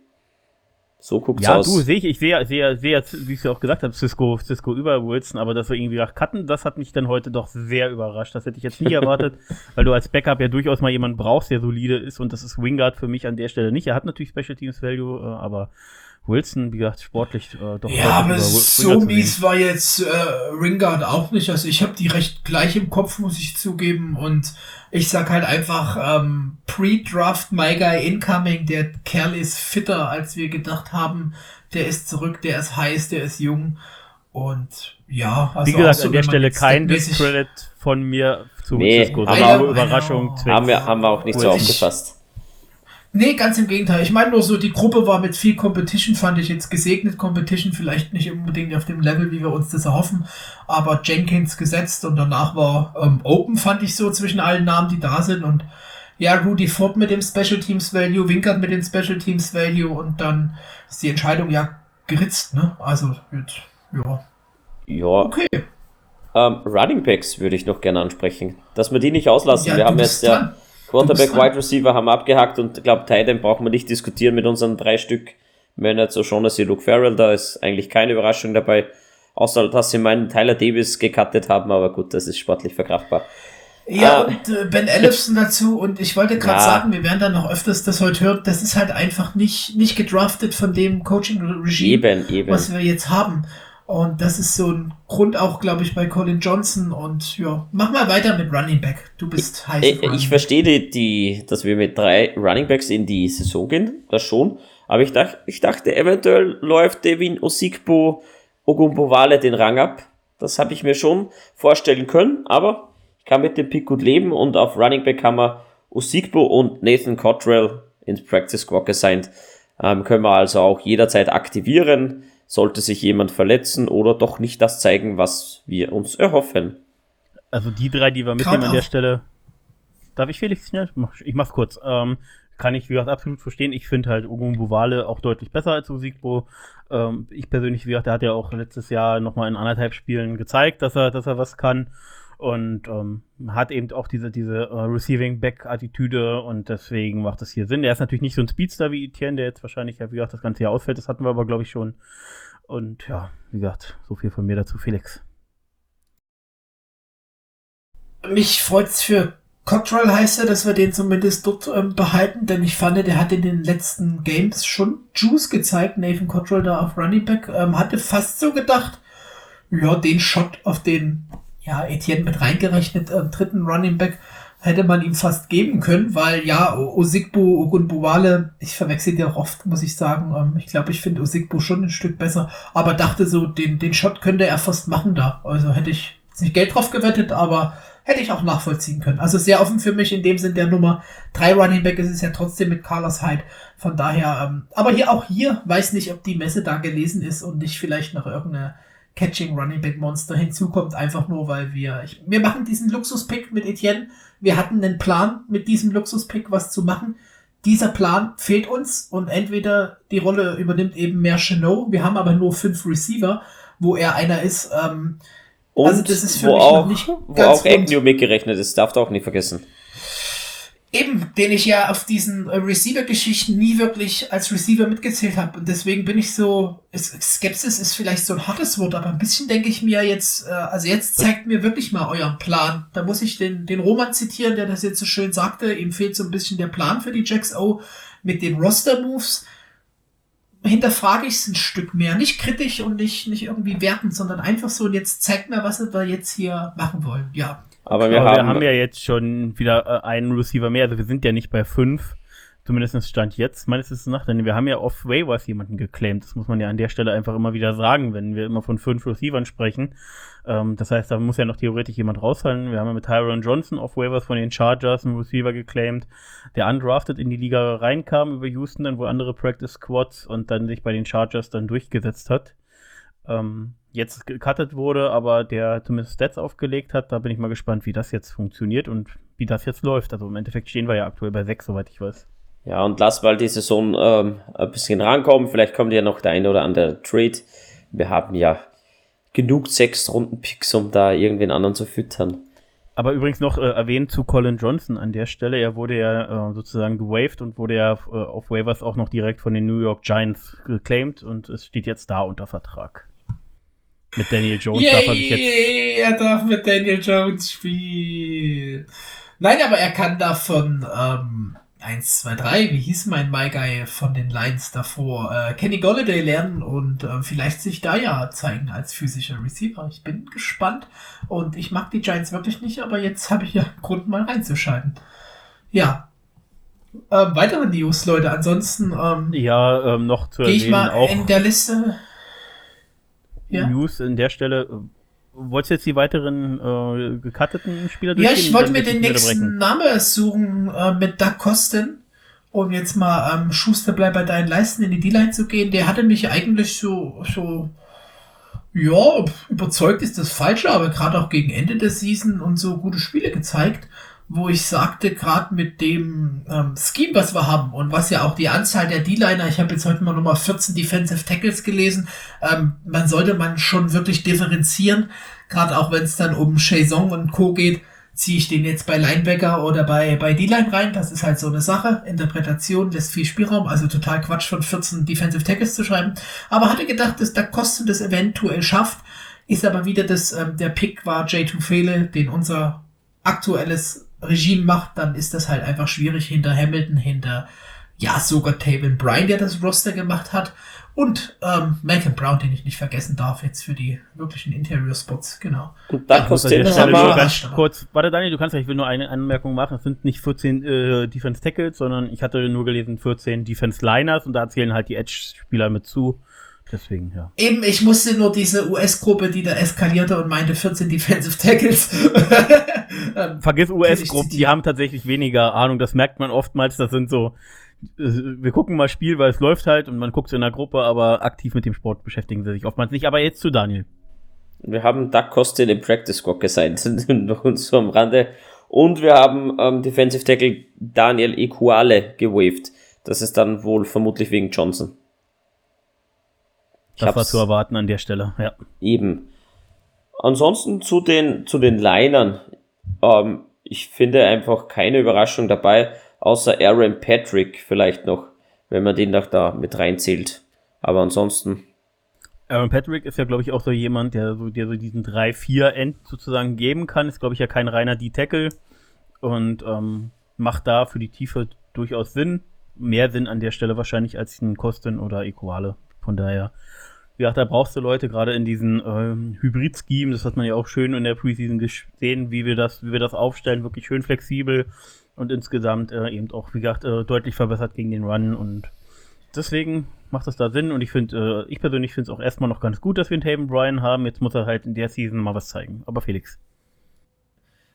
So guckt's ja, aus. Ja, du, sehe ich, ich sehe, sehe, sehe, wie ich ja auch gesagt habe, Cisco, Cisco über Wilson, aber dass wir irgendwie nach cutten, das hat mich dann heute doch sehr überrascht. Das hätte ich jetzt nie erwartet, weil du als Backup ja durchaus mal jemanden brauchst, der solide ist und das ist Wingard für mich an der Stelle nicht. Er hat natürlich Special Teams Value, äh, aber Wilson, wie gesagt, sportlich äh, doch. Ja, aber so mies war jetzt äh, Ringard auch nicht. Also ich habe die recht gleich im Kopf, muss ich zugeben. Und ich sag halt einfach, ähm, Pre-Draft, My Guy Incoming, der Kerl ist fitter, als wir gedacht haben. Der ist zurück, der ist heiß, der ist jung. Und ja, also. Wie gesagt, so, an der Stelle kein Discredit von mir zu nee, Cisco. War Überraschung. Haben wir, haben wir auch nicht so aufgefasst. Nee, ganz im Gegenteil. Ich meine nur so, die Gruppe war mit viel Competition, fand ich jetzt gesegnet. Competition vielleicht nicht unbedingt auf dem Level, wie wir uns das erhoffen, aber Jenkins gesetzt und danach war ähm, Open, fand ich so zwischen allen Namen, die da sind und ja, Rudy Ford mit dem Special Teams Value, Winkert mit dem Special Teams Value und dann ist die Entscheidung ja geritzt, ne? Also, jetzt, ja. Ja. Okay. Ähm, Running Backs würde ich noch gerne ansprechen. Dass wir die nicht auslassen. Ja, wir haben jetzt ja Quarterback, Wide Receiver haben abgehakt und ich glaube, Titan brauchen wir nicht diskutieren mit unseren drei Stück. Mannert, so Shaughnessy, Luke Farrell, da ist eigentlich keine Überraschung dabei. Außer, dass sie meinen Tyler Davis gecuttet haben, aber gut, das ist sportlich verkraftbar. Ja, ah, und äh, Ben Ellefson dazu und ich wollte gerade ja. sagen, wir werden dann noch öfters das heute hören, das ist halt einfach nicht, nicht gedraftet von dem Coaching-Regime, was wir jetzt haben. Und das ist so ein Grund auch, glaube ich, bei Colin Johnson. Und ja, mach mal weiter mit Running Back. Du bist heiß. Ich, ich verstehe die, die, dass wir mit drei Running Backs in die Saison gehen, das schon. Aber ich dachte, ich dachte, eventuell läuft Devin Osigbo Ogumbowale den Rang ab. Das habe ich mir schon vorstellen können, aber ich kann mit dem Pick gut leben und auf Running Back haben wir Osigbo und Nathan Cottrell ins Practice Squad gesigned. Ähm, können wir also auch jederzeit aktivieren sollte sich jemand verletzen oder doch nicht das zeigen, was wir uns erhoffen. Also die drei, die wir mitnehmen an der Stelle. Darf ich Felix schnell? Ich mach's kurz. Ähm, kann ich, wie gesagt, absolut verstehen. Ich finde halt Ogun Buvale auch deutlich besser als Usigbo. Ähm, ich persönlich, wie gesagt, der hat ja auch letztes Jahr nochmal in anderthalb Spielen gezeigt, dass er, dass er was kann. Und ähm, hat eben auch diese, diese uh, Receiving Back-Attitüde und deswegen macht das hier Sinn. Der ist natürlich nicht so ein Speedster wie Etienne, der jetzt wahrscheinlich, ja, wie gesagt, das ganze Jahr ausfällt. Das hatten wir aber, glaube ich, schon. Und ja, wie gesagt, so viel von mir dazu, Felix. Mich freut's für Cottrell heißt er, dass wir den zumindest dort ähm, behalten, denn ich fand, der hat in den letzten Games schon Juice gezeigt, Nathan Cottrell da auf Running Back. Ähm, hatte fast so gedacht, ja, den Shot auf den ja, Etienne mit reingerechnet, äh, dritten Running Back, hätte man ihm fast geben können, weil ja, Osigbo, Ogunbuwale, ich verwechsel die auch oft, muss ich sagen. Ähm, ich glaube, ich finde Osigbo schon ein Stück besser, aber dachte so, den, den Shot könnte er fast machen da. Also hätte ich nicht Geld drauf gewettet, aber hätte ich auch nachvollziehen können. Also sehr offen für mich in dem Sinn der Nummer drei Running Back ist es ja trotzdem mit Carlos Hyde. Von daher, ähm, aber hier auch hier, weiß nicht, ob die Messe da gelesen ist und nicht vielleicht noch irgendeine Catching Running Back Monster hinzukommt, einfach nur, weil wir, ich, wir machen diesen Luxus-Pick mit Etienne. Wir hatten einen Plan, mit diesem Luxus-Pick was zu machen. Dieser Plan fehlt uns und entweder die Rolle übernimmt eben mehr Chanot. Wir haben aber nur fünf Receiver, wo er einer ist. Ähm, und also das ist für wo mich auch, noch nicht wo auch Agnew mitgerechnet ist, darfst du auch nicht vergessen. Eben, den ich ja auf diesen äh, Receiver-Geschichten nie wirklich als Receiver mitgezählt habe. Und deswegen bin ich so, Skepsis ist vielleicht so ein hartes Wort, aber ein bisschen denke ich mir jetzt, äh, also jetzt zeigt mir wirklich mal euren Plan. Da muss ich den, den Roman zitieren, der das jetzt so schön sagte. Ihm fehlt so ein bisschen der Plan für die Jacks O mit den Roster-Moves. Hinterfrage ich es ein Stück mehr. Nicht kritisch und nicht, nicht irgendwie wertend, sondern einfach so, und jetzt zeigt mir, was wir jetzt hier machen wollen. Ja, aber wir, Aber haben, wir haben ja jetzt schon wieder äh, einen Receiver mehr. Also wir sind ja nicht bei fünf. Zumindest stand jetzt meines Wissens nach. Denn wir haben ja off Waivers jemanden geclaimed. Das muss man ja an der Stelle einfach immer wieder sagen, wenn wir immer von fünf Receivern sprechen. Ähm, das heißt, da muss ja noch theoretisch jemand rausfallen. Wir haben ja mit Tyron Johnson off Waivers von den Chargers einen Receiver geclaimed, der undrafted in die Liga reinkam über Houston, dann wohl andere Practice Squads und dann sich bei den Chargers dann durchgesetzt hat. Ähm, jetzt gecuttet wurde, aber der zumindest Stats aufgelegt hat. Da bin ich mal gespannt, wie das jetzt funktioniert und wie das jetzt läuft. Also im Endeffekt stehen wir ja aktuell bei 6, soweit ich weiß. Ja, und lass mal die Saison ähm, ein bisschen rankommen. Vielleicht kommt ja noch der eine oder andere Trade. Wir haben ja genug sechs Runden Picks, um da irgendwen anderen zu füttern. Aber übrigens noch äh, erwähnt zu Colin Johnson an der Stelle. Er wurde ja äh, sozusagen gewaved und wurde ja äh, auf Waivers auch noch direkt von den New York Giants geclaimed und es steht jetzt da unter Vertrag. Mit Daniel Jones Yay, darf er sich jetzt. Er darf mit Daniel Jones spielen. Nein, aber er kann davon ähm, 1, 2, 3, wie hieß mein My Guy von den Lions davor, äh, Kenny Golladay lernen und äh, vielleicht sich da ja zeigen als physischer Receiver. Ich bin gespannt und ich mag die Giants wirklich nicht, aber jetzt habe ich ja Grund mal reinzuschalten. Ja. Ähm, weitere News, Leute. Ansonsten ähm, ja ähm, noch zu gehe ich mal auch in der Liste. Ja? News in der Stelle Wolltest du jetzt die weiteren äh, gecutteten Spieler Ja, ich wollte mir den nächsten Namen suchen äh, mit Doug Kosten. Um jetzt mal ähm, Schuster bleib bei deinen Leisten in die D-Line zu gehen. Der hatte mich eigentlich so, so, ja, überzeugt ist das Falsche, aber gerade auch gegen Ende der Season und so gute Spiele gezeigt wo ich sagte, gerade mit dem ähm, Scheme, was wir haben und was ja auch die Anzahl der D-Liner, ich habe jetzt heute mal nochmal 14 Defensive Tackles gelesen, ähm, man sollte man schon wirklich differenzieren, gerade auch wenn es dann um Song und Co. geht, ziehe ich den jetzt bei Linebacker oder bei, bei D-Line rein, das ist halt so eine Sache, Interpretation lässt viel Spielraum, also total Quatsch von 14 Defensive Tackles zu schreiben, aber hatte gedacht, dass da Kosten das eventuell schafft, ist aber wieder das, ähm, der Pick war J2 Fele, den unser aktuelles Regime macht, dann ist das halt einfach schwierig hinter Hamilton, hinter ja sogar Taven Bryan, der das Roster gemacht hat und ähm, Malcolm Brown, den ich nicht vergessen darf jetzt für die wirklichen Interior-Spots, genau. Und da kostet ja, aber ganz kurz, warte Daniel, du kannst ja, ich will nur eine Anmerkung machen, es sind nicht 14 äh, Defense Tackles, sondern ich hatte nur gelesen 14 Defense Liners und da zählen halt die Edge-Spieler mit zu. Deswegen, ja. Eben, ich musste nur diese US-Gruppe, die da eskalierte und meinte 14 Defensive Tackles. Ähm, Vergiss US-Gruppen, die haben tatsächlich weniger Ahnung. Das merkt man oftmals. Das sind so, äh, wir gucken mal Spiel, weil es läuft halt und man guckt in der Gruppe, aber aktiv mit dem Sport beschäftigen sie sich oftmals nicht. Aber jetzt zu Daniel. Wir haben Doug Costa in den Practice Squad gesigned, noch uns so am Rande. Und wir haben ähm, Defensive Tackle Daniel Ekuale gewaved. Das ist dann wohl vermutlich wegen Johnson. Ich das war zu erwarten an der Stelle, ja. Eben. Ansonsten zu den, zu den Linern. Ähm, ich finde einfach keine Überraschung dabei, außer Aaron Patrick vielleicht noch, wenn man den noch da mit reinzählt. Aber ansonsten. Aaron Patrick ist ja, glaube ich, auch so jemand, der so, der so diesen 3-4-End sozusagen geben kann. Ist, glaube ich, ja kein reiner D-Tackle und ähm, macht da für die Tiefe durchaus Sinn. Mehr Sinn an der Stelle wahrscheinlich als ein Kosten oder Equale. Von daher ja, da brauchst du Leute gerade in diesen ähm, Hybrid-Scheme, das hat man ja auch schön in der Preseason gesehen, wie wir das, wie wir das aufstellen, wirklich schön flexibel und insgesamt äh, eben auch, wie gesagt, äh, deutlich verbessert gegen den Run und deswegen macht das da Sinn und ich finde, äh, ich persönlich finde es auch erstmal noch ganz gut, dass wir einen Taven Bryan haben. Jetzt muss er halt in der Season mal was zeigen. Aber Felix.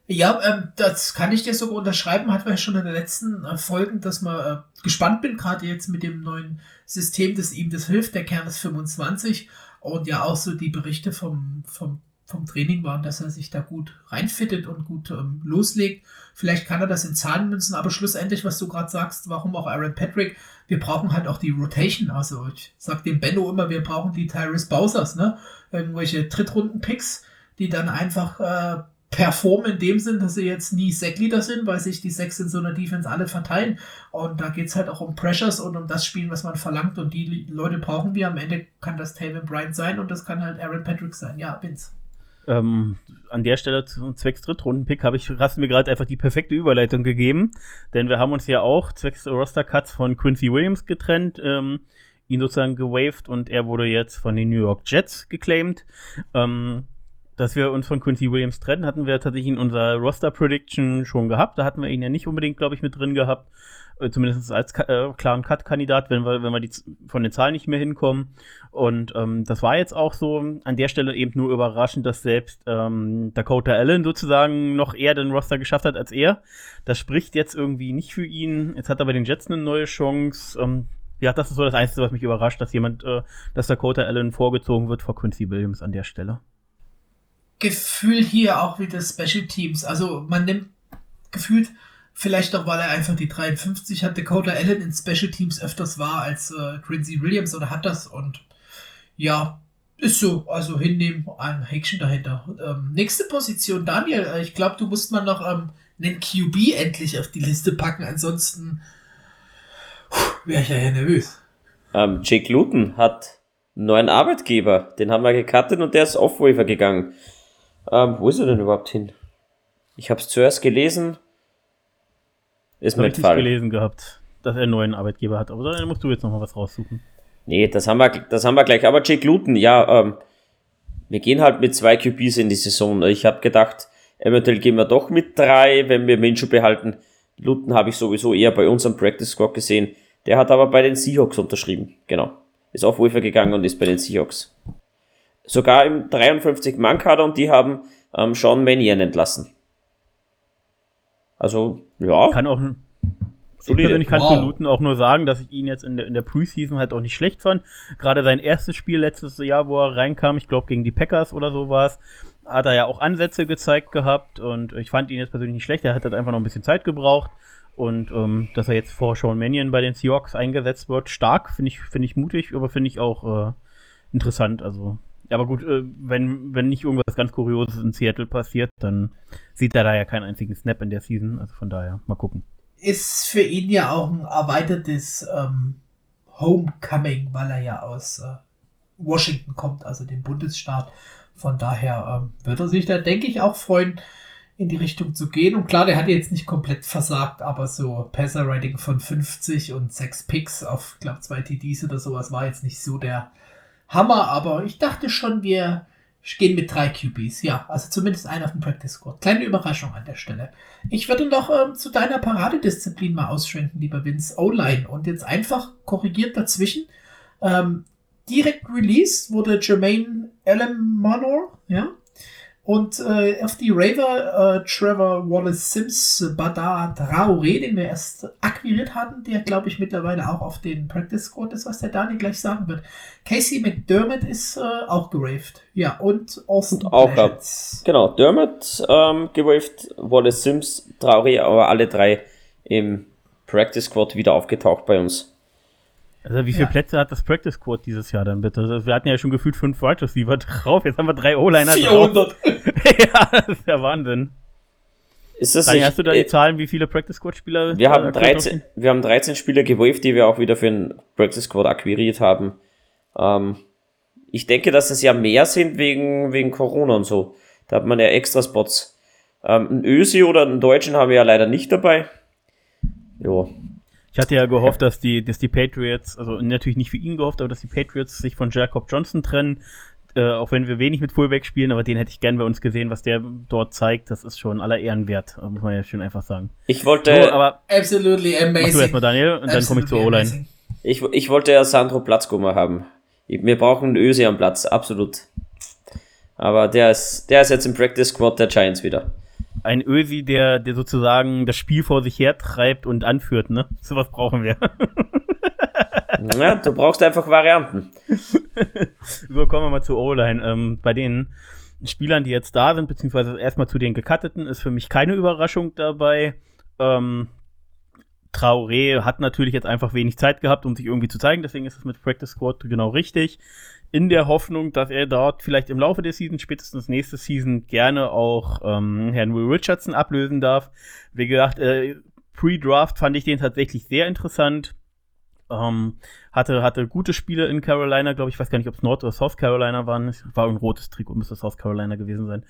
Ja, ähm, das kann ich dir sogar unterschreiben. Hatten wir ja schon in den letzten äh, Folgen, dass man äh, gespannt bin, gerade jetzt mit dem neuen System, das ihm das hilft. Der Kern ist 25 und ja auch so die Berichte vom, vom, vom Training waren, dass er sich da gut reinfittet und gut ähm, loslegt. Vielleicht kann er das in Zahlen münzen, aber schlussendlich, was du gerade sagst, warum auch Aaron Patrick, wir brauchen halt auch die Rotation. Also ich sag dem Benno immer, wir brauchen die Tyrus Bowsers, ne? Irgendwelche Drittrunden-Picks, die dann einfach äh, performen in dem Sinn, dass sie jetzt nie Sackleader sind, weil sich die Sacks in so einer Defense alle verteilen. Und da geht es halt auch um Pressures und um das Spielen, was man verlangt. Und die Leute brauchen wir. Am Ende kann das Taven Bryant sein und das kann halt Aaron Patrick sein. Ja, Vince. Ähm, an der Stelle zwecks Drittrunden-Pick habe ich hast mir gerade einfach die perfekte Überleitung gegeben, denn wir haben uns ja auch zwecks Roster-Cuts von Quincy Williams getrennt, ähm, ihn sozusagen gewaved und er wurde jetzt von den New York Jets geclaimed. Ähm, dass wir uns von Quincy Williams trennen, hatten wir tatsächlich in unserer Roster-Prediction schon gehabt. Da hatten wir ihn ja nicht unbedingt, glaube ich, mit drin gehabt. Äh, zumindest als äh, klaren Cut-Kandidat, wenn wir, wenn wir die, von den Zahlen nicht mehr hinkommen. Und ähm, das war jetzt auch so an der Stelle eben nur überraschend, dass selbst ähm, Dakota Allen sozusagen noch eher den Roster geschafft hat als er. Das spricht jetzt irgendwie nicht für ihn. Jetzt hat er bei den Jets eine neue Chance. Ähm, ja, das ist so das Einzige, was mich überrascht, dass jemand, äh, dass Dakota Allen vorgezogen wird vor Quincy Williams an der Stelle. Gefühl hier auch wieder Special Teams. Also man nimmt gefühlt, vielleicht auch weil er einfach die 53 hat, Dakota Allen in Special Teams öfters war als äh, Quincy Williams oder hat das und ja, ist so, also hinnehmen, ein Häkchen dahinter. Ähm, nächste Position, Daniel, äh, ich glaube, du musst mal noch ähm, einen QB endlich auf die Liste packen, ansonsten wäre ich ja, nervös. Ähm, Jake Luton hat einen neuen Arbeitgeber, den haben wir gecuttet und der ist off-Waiver gegangen. Ähm, wo ist er denn überhaupt hin? Ich habe es zuerst gelesen. ist mir ich entfallen. gelesen gehabt, dass er einen neuen Arbeitgeber hat. Aber dann musst du jetzt noch mal was raussuchen. Nee, das haben wir, das haben wir gleich. Aber Jake Luton, ja, ähm, wir gehen halt mit zwei QBs in die Saison. Ich habe gedacht, eventuell gehen wir doch mit drei, wenn wir Minshew behalten. Luton habe ich sowieso eher bei unserem Practice Squad gesehen. Der hat aber bei den Seahawks unterschrieben. Genau. Ist auf Waiver gegangen und ist bei den Seahawks. Sogar im 53-Mann-Kader und die haben ähm, Sean Mannion entlassen. Also, ja, Kann auch. Ich solide. persönlich kann Wow. zu Luton auch nur sagen, dass ich ihn jetzt in der, in der Preseason halt auch nicht schlecht fand. Gerade sein erstes Spiel letztes Jahr, wo er reinkam, ich glaube gegen die Packers oder so war es, hat er ja auch Ansätze gezeigt gehabt und ich fand ihn jetzt persönlich nicht schlecht. Er hat halt einfach noch ein bisschen Zeit gebraucht und ähm, dass er jetzt vor Sean Mannion bei den Seahawks eingesetzt wird, stark, finde ich, finde ich mutig, aber finde ich auch äh, interessant. Also, ja, aber gut, äh, wenn, wenn nicht irgendwas ganz Kurioses in Seattle passiert, dann sieht er da ja keinen einzigen Snap in der Season. Also von daher, mal gucken. Ist für ihn ja auch ein erweitertes ähm, Homecoming, weil er ja aus äh, Washington kommt, also dem Bundesstaat. Von daher ähm, wird er sich da, denke ich, auch freuen, in die Richtung zu gehen. Und klar, der hat jetzt nicht komplett versagt, aber so Passer-Rating von 50 und 6 Picks auf, glaube zwei TDs oder sowas war jetzt nicht so der Hammer. Aber ich dachte schon, wir gehen mit drei QBs. Ja, also zumindest einer auf dem Practice Squad. Kleine Überraschung an der Stelle. Ich würde noch ähm, zu deiner Paradedisziplin mal ausschwenken, lieber Vince, O-Line. Und jetzt einfach korrigiert dazwischen. Ähm, direkt Release wurde Jermaine Elemanor, ja. Und äh, auf die Raver äh, Trevor Wallace Sims Bada Traoré, den wir erst akquiriert hatten, der glaube ich mittlerweile auch auf den Practice Squad ist, was der Dani gleich sagen wird. Casey McDermott ist äh, auch geraved. Ja, und Austin Und auch Blanchett. Genau, Dermot ähm, gewaved, Wallace Sims, Traoré, aber alle drei im Practice Squad wieder aufgetaucht bei uns. Also wie viele Ja. Plätze hat das Practice Squad dieses Jahr dann bitte? Also wir hatten ja schon gefühlt fünf Wide Receiver drauf, jetzt haben wir drei O-Liner drauf. 400. ja, das ist der Wahnsinn. Ist das nicht, hast du da äh, die Zahlen, wie viele Practice Squad Spieler wir, haben aktuell drauf 13, sind? wir haben 13 Spieler gewaved, die wir auch wieder für den Practice Squad akquiriert haben. Ähm, ich denke, dass es ja mehr sind wegen, wegen Corona und so. Da hat man ja extra Spots. Ähm, einen Ösi oder einen Deutschen haben wir ja leider nicht dabei. Jo. Ich hatte ja gehofft, dass die, dass die Patriots, also natürlich nicht für ihn gehofft, aber dass die Patriots sich von Jacob Johnson trennen. Äh, auch wenn wir wenig mit Fullback spielen, aber den hätte ich gern bei uns gesehen, was der dort zeigt. Das ist schon aller Ehren wert, muss man ja schön einfach sagen. Ich wollte, so, aber Absolutely mach amazing. du erstmal Daniel und dann komme ich zur O-Line. ich, ich wollte ja Sandro Platzgummer haben. Wir brauchen einen Ösi am Platz, absolut. Aber der ist, der ist jetzt im Practice Squad der Giants wieder. Ein Ösi, der, der sozusagen das Spiel vor sich her treibt und anführt, ne? Sowas brauchen wir. Ja, du brauchst einfach Varianten. So, kommen wir mal zu O-Line. Ähm, bei den Spielern, die jetzt da sind, beziehungsweise erstmal zu den Gecutteten, ist für mich keine Überraschung dabei. Ähm, Traoré hat natürlich jetzt einfach wenig Zeit gehabt, um sich irgendwie zu zeigen, deswegen ist es mit Practice Squad genau richtig. In der Hoffnung, dass er dort vielleicht im Laufe der Season, spätestens nächste Season, gerne auch ähm, Herrn Will Richardson ablösen darf. Wie gesagt, äh, Pre-Draft fand ich den tatsächlich sehr interessant. Ähm, hatte, hatte gute Spiele in Carolina, glaube ich. Ich weiß gar nicht, ob es Nord- oder South Carolina waren. Es war ein rotes Trikot, müsste South Carolina gewesen sein.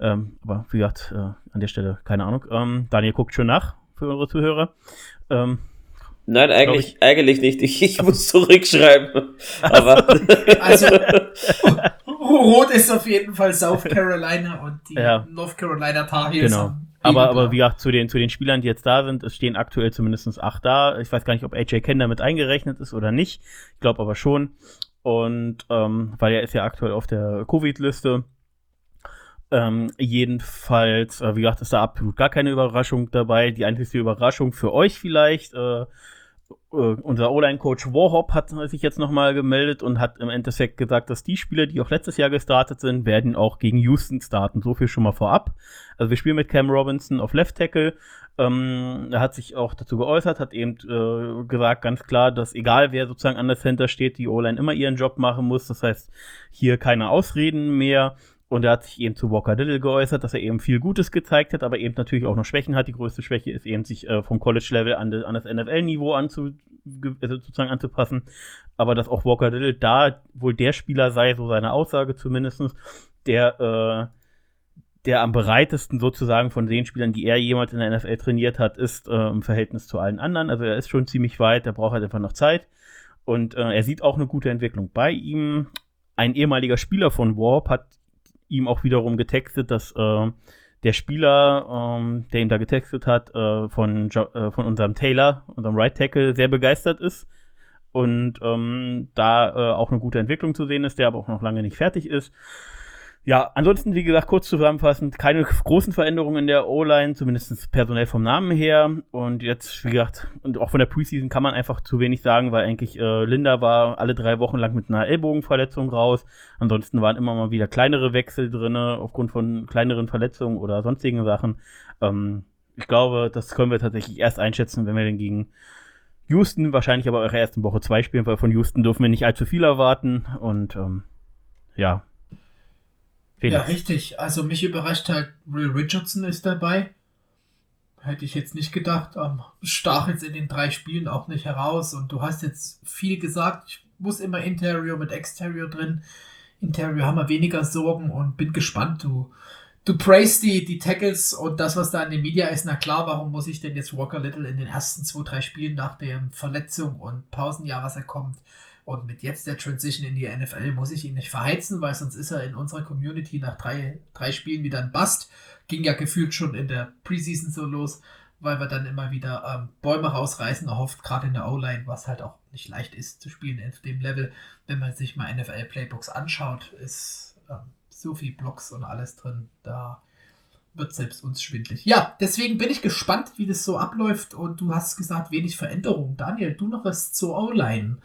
Ähm, aber wie gesagt, äh, an der Stelle keine Ahnung. Ähm, Daniel guckt schon nach für unsere Zuhörer. Ähm, Nein, eigentlich, eigentlich nicht. Ich, ich muss zurückschreiben. Aber Also, Rot ist auf jeden Fall South Carolina und die Ja. North Carolina Tar Heels. Genau. Aber, aber wie gesagt, zu den, zu den Spielern, die jetzt da sind, es stehen aktuell zumindest acht da. Ich weiß gar nicht, ob AJ Ken damit eingerechnet ist oder nicht. Ich glaube aber schon. Und ähm, weil er ist ja aktuell auf der Covid-Liste. Ähm, jedenfalls, äh, wie gesagt, ist da absolut gar keine Überraschung dabei. Die einzige Überraschung für euch vielleicht, äh, unser O-Line-Coach Warhop hat sich jetzt nochmal gemeldet und hat im Endeffekt gesagt, dass die Spieler, die auch letztes Jahr gestartet sind, werden auch gegen Houston starten. So viel schon mal vorab. Also wir spielen mit Cam Robinson auf Left Tackle. Ähm, er hat sich auch dazu geäußert, hat eben äh, gesagt ganz klar, dass egal wer sozusagen an der Center steht, die O-Line immer ihren Job machen muss. Das heißt, hier keine Ausreden mehr. Und er hat sich eben zu Walker Little geäußert, dass er eben viel Gutes gezeigt hat, aber eben natürlich auch noch Schwächen hat. Die größte Schwäche ist eben, sich äh, vom College-Level an, an das NFL-Niveau anzu, also sozusagen anzupassen. Aber dass auch Walker Little da wohl der Spieler sei, so seine Aussage zumindest, der äh, der am bereitesten sozusagen von den Spielern, die er jemals in der NFL trainiert hat, ist äh, im Verhältnis zu allen anderen. Also er ist schon ziemlich weit, er braucht halt einfach noch Zeit. Und äh, er sieht auch eine gute Entwicklung bei ihm. Ein ehemaliger Spieler von Warp hat ihm auch wiederum getextet, dass äh, der Spieler, ähm, der ihm da getextet hat, äh, von, äh, von unserem Taylor, unserem Right Tackle, sehr begeistert ist und ähm, da äh, auch eine gute Entwicklung zu sehen ist, der aber auch noch lange nicht fertig ist. Ja, ansonsten, wie gesagt, kurz zusammenfassend, keine großen Veränderungen in der O-Line, zumindest personell vom Namen her. Und jetzt, wie gesagt, und auch von der Preseason kann man einfach zu wenig sagen, weil eigentlich äh, Linda war alle drei Wochen lang mit einer Ellbogenverletzung raus. Ansonsten waren immer mal wieder kleinere Wechsel drin, aufgrund von kleineren Verletzungen oder sonstigen Sachen. Ähm, ich glaube, das können wir tatsächlich erst einschätzen, wenn wir den gegen Houston, wahrscheinlich aber eure ersten Woche zwei spielen, weil von Houston dürfen wir nicht allzu viel erwarten. Und ähm, ja, Felix. Ja, richtig. Also mich überrascht halt, Will Richardson ist dabei. Hätte ich jetzt nicht gedacht. Ähm, stach jetzt in den drei Spielen auch nicht heraus. Und du hast jetzt viel gesagt. Ich muss immer Interior mit Exterior drin. Interior haben wir weniger Sorgen und bin gespannt. Du, du praise die, die Tackles und das, was da in den Media ist. Na klar, warum muss ich denn jetzt Walker Little in den ersten zwei, drei Spielen nach der Verletzung und Pausenjahr, was er kommt, und mit jetzt der Transition in die NFL muss ich ihn nicht verheizen, weil sonst ist er in unserer Community nach drei, drei Spielen wieder ein Bust. Ging ja gefühlt schon in der Preseason so los, weil wir dann immer wieder ähm, Bäume rausreißen, erhofft, gerade in der O-Line, was halt auch nicht leicht ist zu spielen auf dem Level. Wenn man sich mal NFL-Playbooks anschaut, ist ähm, so viel Blocks und alles drin, da wird selbst uns schwindlig. Ja, deswegen bin ich gespannt, wie das so abläuft und du hast gesagt, wenig Veränderung. Daniel, du noch was zur O-Line?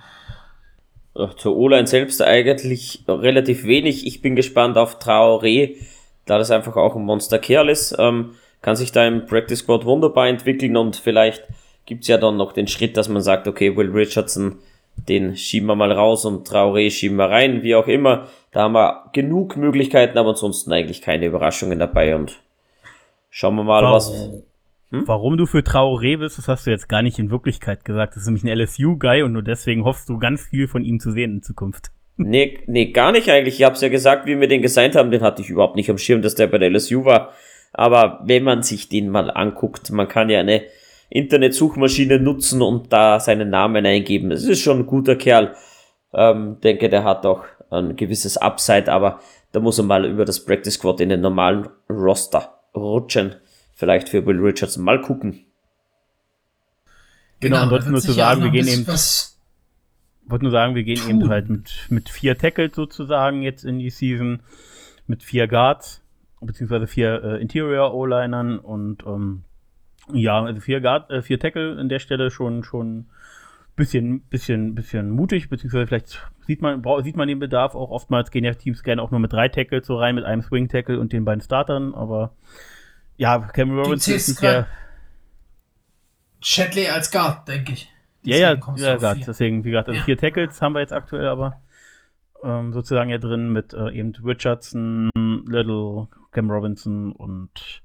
Zur O-Line selbst eigentlich relativ wenig. Ich bin gespannt auf Traoré, da das einfach auch ein Monster-Kerl ist. Ähm, kann sich da im Practice Squad wunderbar entwickeln und vielleicht gibt's ja dann noch den Schritt, dass man sagt, okay, Will Richardson, den schieben wir mal raus und Traoré schieben wir rein, wie auch immer. Da haben wir genug Möglichkeiten, aber ansonsten eigentlich keine Überraschungen dabei und schauen wir mal, was hm? Warum du für Traoré bist, das hast du jetzt gar nicht in Wirklichkeit gesagt. Das ist nämlich ein LSU-Guy und nur deswegen hoffst du ganz viel von ihm zu sehen in Zukunft. Nee, nee, gar nicht eigentlich. Ich hab's ja gesagt, wie wir den gesigned haben, den hatte ich überhaupt nicht am Schirm, dass der bei der LSU war. Aber wenn man sich den mal anguckt, man kann ja eine Internetsuchmaschine nutzen und da seinen Namen eingeben. Es ist schon ein guter Kerl. Ähm, denke, der hat auch ein gewisses Upside, aber da muss er mal über das Practice Squad in den normalen Roster rutschen vielleicht für Will Richardson. Mal gucken. Genau, genau ansonsten nur zu sagen, wir gehen eben. wollte nur sagen, wir gehen tun. eben halt mit, mit vier Tackles sozusagen jetzt in die Season, mit vier Guards, beziehungsweise vier äh, Interior O-Linern und ähm, ja, also vier Guard, äh, vier Tackle in der Stelle schon, schon bisschen, bisschen, bisschen mutig, beziehungsweise vielleicht sieht man, sieht man den Bedarf auch oftmals gehen ja Teams gerne auch nur mit drei Tackles so rein, mit einem Swing Tackle und den beiden Startern, aber ja, Cameron Robinson ist ja. Chatley als Guard, denke ich. Deswegen ja, ja, ja Guard. Deswegen, wie gesagt, also ja. vier Tackles haben wir jetzt aktuell aber ähm, sozusagen ja drin mit äh, eben Richardson, Little, Cam Robinson und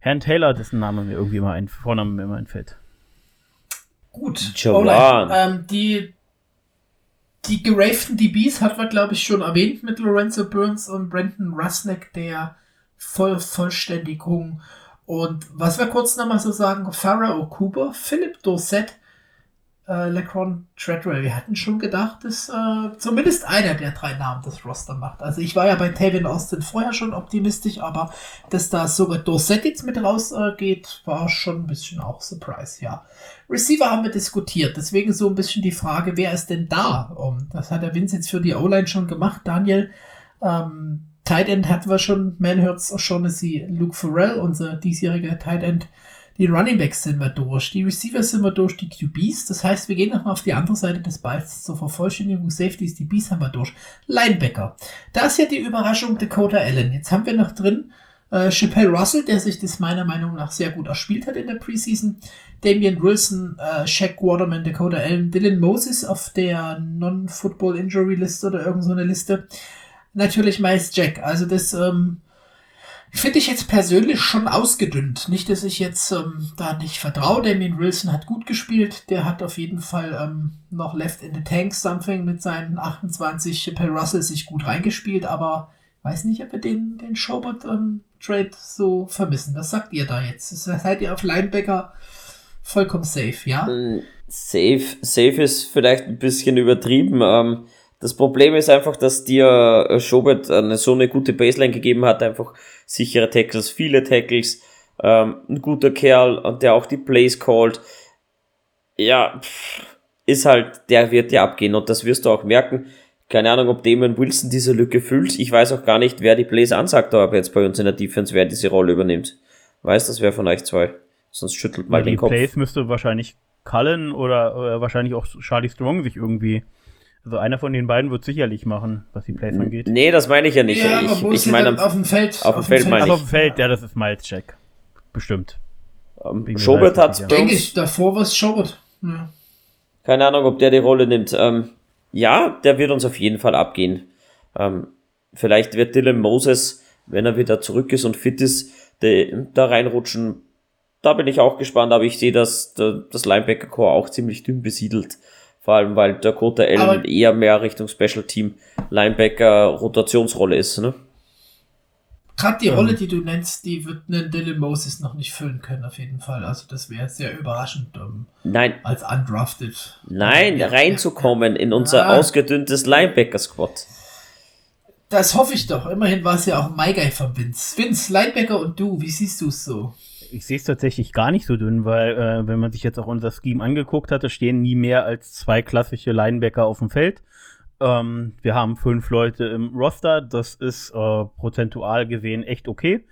Herrn Taylor, dessen Name mir irgendwie immer ein Vorname mir immer entfällt. Gut, Jolan. Ähm, die die geraften DBs hat man, glaube ich, schon erwähnt mit Lorenzo Burns und Brandon Rusnick, der Voll Vollständigung. Und was wir kurz nochmal so sagen, Farah Okuba, Philipp Dorset, äh, Lecron Treadwell. Wir hatten schon gedacht, dass äh, zumindest einer der drei Namen das Roster macht. Also ich war ja bei Tavian Austin vorher schon optimistisch, aber dass da sogar Dorset jetzt mit rausgeht, äh, war schon ein bisschen auch Surprise, ja. Receiver haben wir diskutiert, deswegen so ein bisschen die Frage, wer ist denn da? Um, das hat der Vince jetzt für die O-Line schon gemacht, Daniel. Ähm, Tight End hatten wir schon, Man Hurts, O'Shaughnessy, Luke Farrell, unser diesjähriger Tight End. Die Running Backs sind wir durch, die Receivers sind wir durch, die QBs. Das heißt, wir gehen nochmal auf die andere Seite des Balls zur Vervollständigung. Safeties, die Bs haben wir durch. Linebacker. Da ist ja die Überraschung Dakota Allen. Jetzt haben wir noch drin äh, Chappelle Russell, der sich das meiner Meinung nach sehr gut erspielt hat in der Preseason. Damian Wilson, äh, Shaq Waterman, Dakota Allen, Dylan Moses auf der Non-Football Injury Liste oder irgendeine so Liste natürlich Miles Jack. Also das ähm, finde ich jetzt persönlich schon ausgedünnt. Nicht, dass ich jetzt ähm, da nicht vertraue. Damien Wilson hat gut gespielt. Der hat auf jeden Fall ähm, noch Left in the Tank something mit seinen 28. Per Russell sich gut reingespielt. Aber Weiß nicht, ob wir den, den Schobert-Trade so vermissen. Was sagt ihr da jetzt? Seid ihr auf Linebacker vollkommen safe, ja? Mm, safe, safe ist vielleicht ein bisschen übertrieben. Ähm, das Problem ist einfach, dass dir äh, Schobert eine, so eine gute Baseline gegeben hat, einfach sichere Tackles, viele Tackles, ähm, ein guter Kerl und der auch die Plays called. Ja, ist halt, der wird dir abgehen und das wirst du auch merken. Keine Ahnung, ob Damon Wilson diese Lücke füllt. Ich weiß auch gar nicht, wer die Plays ansagt, aber jetzt bei uns in der Defense, wer diese Rolle übernimmt. Weiß das wer von euch zwei? Sonst schüttelt mal ja, den Kopf. Die Plays müsste wahrscheinlich Cullen oder, oder wahrscheinlich auch Charlie Strong sich irgendwie also einer von den beiden wird sicherlich machen, was die Plays angeht. Nee, das meine ich ja nicht. Ja, ich, ich meine auf dem Feld. Auf, dem Feld, Feld meine ich. auf dem Feld, ja, das ist Miles Jack. Bestimmt. Um, ähm, Schobert hat ja. Denke ich, davor war es Schobert. Ja. Keine Ahnung, ob der die Rolle nimmt. Ähm, ja, der wird uns auf jeden Fall abgehen. Ähm, vielleicht wird Dylan Moses, wenn er wieder zurück ist und fit ist, de, da reinrutschen. Da bin ich auch gespannt, aber ich sehe, dass das Linebacker-Core auch ziemlich dünn besiedelt. Vor allem, weil Dakota Allen aber eher mehr Richtung Special Team Linebacker Rotationsrolle ist, ne? Gerade die Rolle, die du nennst, die wird einen Dylan Moses noch nicht füllen können, auf jeden Fall. Also das wäre sehr überraschend, um, Nein. als undrafted. Nein, ja, reinzukommen ja. in unser ja. ausgedünntes Linebacker-Squad. Das hoffe ich doch. Immerhin war es ja auch Guy von Vince. Vince, Linebacker und du, wie siehst du es so? Ich sehe es tatsächlich gar nicht so dünn, weil äh, wenn man sich jetzt auch unser Scheme angeguckt hat, da stehen nie mehr als zwei klassische Linebacker auf dem Feld. Ähm, wir haben fünf Leute im Roster, das ist äh, prozentual gesehen echt okay.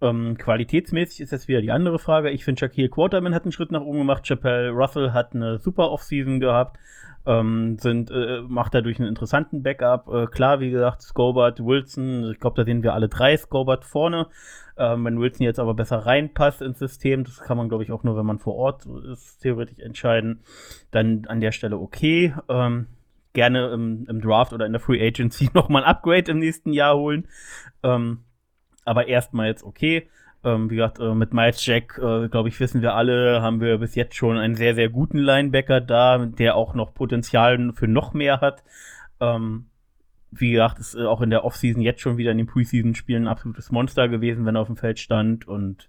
Ähm, qualitätsmäßig ist jetzt wieder die andere Frage. Ich finde, Shaquille Quarterman hat einen Schritt nach oben gemacht. Chappelle Russell hat eine super Offseason gehabt. Ähm, sind, äh, macht dadurch einen interessanten Backup. Äh, klar, wie gesagt, Scobart, Wilson, ich glaube, da sehen wir alle drei Scobart vorne. Ähm, wenn Wilson jetzt aber besser reinpasst ins System, das kann man, glaube ich, auch nur, wenn man vor Ort ist, theoretisch entscheiden, dann an der Stelle okay. Ähm, gerne im, im, Draft oder in der Free Agency nochmal ein Upgrade im nächsten Jahr holen. Ähm, aber erstmal jetzt okay. Ähm, wie gesagt, äh, mit Miles Jack, äh, glaube ich, wissen wir alle, haben wir bis jetzt schon einen sehr, sehr guten Linebacker da, der auch noch Potenzial für noch mehr hat. Ähm, wie gesagt, ist äh, auch in der Offseason jetzt schon wieder in den Preseason-Spielen ein absolutes Monster gewesen, wenn er auf dem Feld stand. Und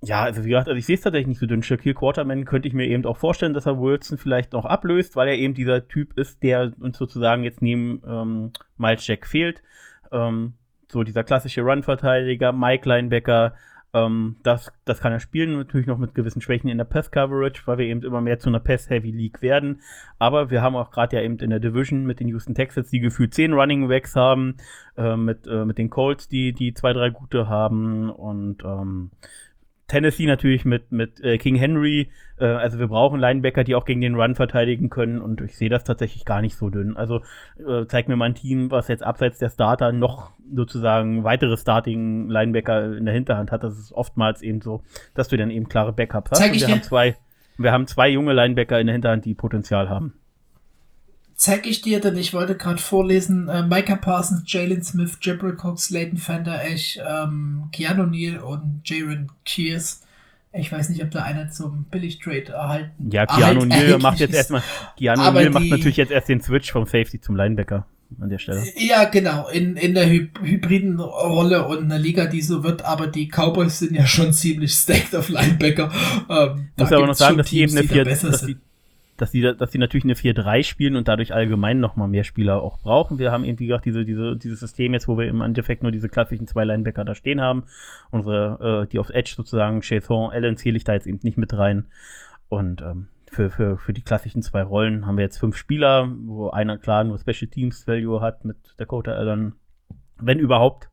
ja, also wie gesagt, also ich sehe es tatsächlich nicht so dünn. Shaquille Quarterman könnte ich mir eben auch vorstellen, dass er Wilson vielleicht noch ablöst, weil er eben dieser Typ ist, der uns sozusagen jetzt neben ähm, Miles Jack fehlt. Ähm, so dieser klassische Run-Verteidiger, Mike Linebacker, ähm, das, das kann er spielen, natürlich noch mit gewissen Schwächen in der Pass-Coverage, weil wir eben immer mehr zu einer Pass-Heavy League werden. Aber wir haben auch gerade ja eben in der Division mit den Houston Texans, die gefühlt zehn Running Backs haben, äh, mit, äh, mit den Colts, die, die zwei, drei gute haben und ähm, Tennessee natürlich mit, mit äh, King Henry. Äh, also wir brauchen Linebacker, die auch gegen den Run verteidigen können. Und ich sehe das tatsächlich gar nicht so dünn. Also äh, zeig mir mal ein Team, was jetzt abseits der Starter noch sozusagen weitere Starting Linebacker in der Hinterhand hat. Das ist oftmals eben so, dass du dann eben klare Backups hast. Zeig ich wir dir. haben zwei, wir haben zwei junge Linebacker in der Hinterhand, die Potenzial haben zeig ich dir, denn ich wollte gerade vorlesen, äh, Micah Parsons, Jalen Smith, Jabril Cox, Leighton Fender, Esch, ähm, Keanu Neal und Jaron Kears. Ich weiß nicht, ob da einer zum Billig-Trade erhalten Ja, Keanu Neal macht jetzt erstmal, Keanu Neal macht natürlich jetzt erst den Switch vom Safety zum Linebacker an der Stelle. Ja, genau, in, in der Hy hybriden Rolle und einer Liga, die so wird, aber die Cowboys sind ja schon ziemlich stacked auf Linebacker. Ähm, Muss aber noch sagen, dass die eben eine vier, dass die, dass sie, dass sie natürlich eine 4-3 spielen und dadurch allgemein nochmal mehr Spieler auch brauchen. Wir haben eben, wie gesagt, diese, diese, dieses System jetzt, wo wir im Endeffekt nur diese klassischen zwei Linebacker da stehen haben. Unsere, äh, die auf Edge sozusagen, Chason, Allen zähle ich da jetzt eben nicht mit rein. Und ähm, für, für, für die klassischen zwei Rollen haben wir jetzt fünf Spieler, wo einer klar nur Special Teams Value hat mit Dakota Allen, wenn überhaupt.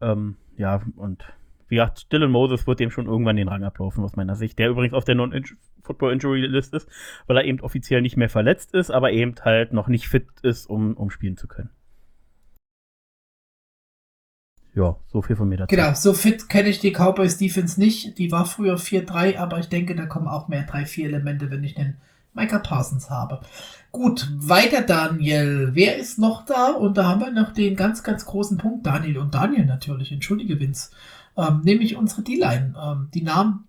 Ähm, ja, und wie gesagt, Dylan Moses wird dem schon irgendwann den Rang ablaufen, aus meiner Sicht. Der übrigens auf der Non-Football-Injury-List ist, weil er eben offiziell nicht mehr verletzt ist, aber eben halt noch nicht fit ist, um, um spielen zu können. Ja, so viel von mir dazu. Genau, so fit kenne ich die Cowboys Defense nicht. Die war früher 4-3, aber ich denke, da kommen auch mehr 3-4 Elemente, wenn ich den Micah Parsons habe. Gut, weiter Daniel. Wer ist noch da? Und da haben wir noch den ganz, ganz großen Punkt. Daniel und Daniel natürlich. Entschuldige, Vince. Ähm, nämlich unsere D-Line. Ähm, die Namen,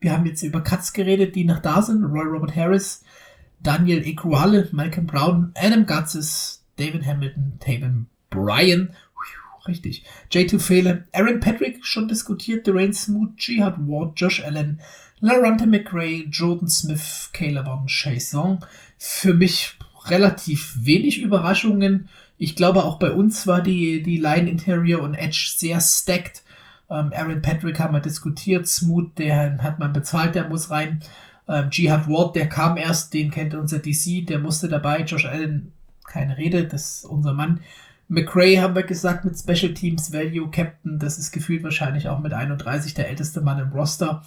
wir haben jetzt über Cuts geredet, die noch da sind. Roy Robert Harris, Daniel Iguale, Malcolm Brown, Adam Gutzes, David Hamilton, Taven Bryan. richtig. J2 Phelan, Aaron Patrick schon diskutiert, Durain Smooth, Jihad Ward, Josh Allen, Larante McRae, Jordan Smith, Caleb on Song. Für mich relativ wenig Überraschungen. Ich glaube, auch bei uns war die, die Line Interior und Edge sehr stacked. Ähm, Aaron Patrick haben wir diskutiert, Smooth, der hat man bezahlt, der muss rein. Ähm, Jihad Ward, der kam erst, den kennt unser DC, der musste dabei. Josh Allen, keine Rede, das ist unser Mann. McRae haben wir gesagt mit Special Teams Value Captain, das ist gefühlt wahrscheinlich auch mit 31 der älteste Mann im Roster.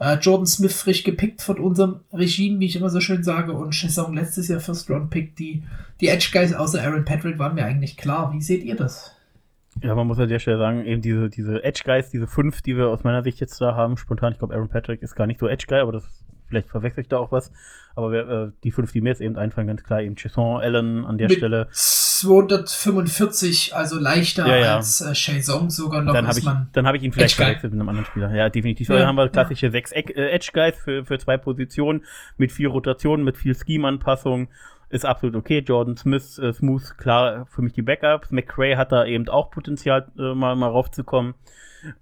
Äh, Jordan Smith frisch gepickt von unserem Regime, wie ich immer so schön sage, und Chesson letztes Jahr First Round Pick. Die, die Edge Guys außer Aaron Patrick waren mir eigentlich klar. Wie seht ihr das? Ja, man muss an der Stelle sagen, eben diese, diese Edge Guys, diese fünf, die wir aus meiner Sicht jetzt da haben, spontan, ich glaube, Aaron Patrick ist gar nicht so Edge Guy, aber das vielleicht verwechsel ich da auch was. Aber wir, äh, die fünf, die mir jetzt eben einfallen, ganz klar, eben Chesson, Allen an der Mit Stelle. 245, also leichter Ja, ja. als äh, Shazong sogar noch. Dann habe ich, dann hab ich ihn vielleicht verwechselt mit einem anderen Spieler. Ja, definitiv. Ja, Dann haben wir ja. klassische sechs Eck- äh, Edge Guys für, für zwei Positionen mit viel Rotation, mit viel Scheme-Anpassung. Ist absolut okay. Jordan Smith, äh, Smooth, klar für mich die Backups. McCray hat da eben auch Potenzial, äh, mal, mal raufzukommen.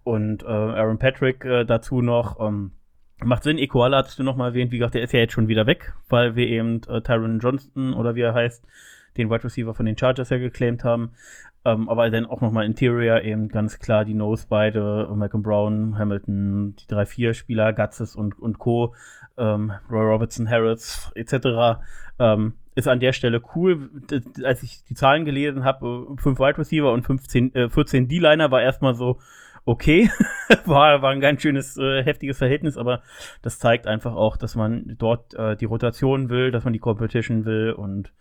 Und äh, Aaron Patrick äh, dazu noch. Ähm, macht Sinn. Equala hattest du noch mal erwähnt. Wie gesagt, der ist ja jetzt schon wieder weg, weil wir eben äh, Tyron Johnston oder wie er heißt, den Wide Receiver von den Chargers ja geclaimed haben. Ähm, aber dann auch nochmal Interior eben ganz klar die Nose beide, Malcolm Brown, Hamilton, die drei, vier Spieler, Gutzes und, und Co., ähm, Roy Robertson, Harris etc. Ähm, ist an der Stelle cool. Als ich die Zahlen gelesen habe, fünf Wide Receiver und 15, äh, 14 D-Liner war erstmal so, okay, war, war ein ganz schönes, äh, heftiges Verhältnis, aber das zeigt einfach auch, dass man dort äh, die Rotation will, dass man die Competition will und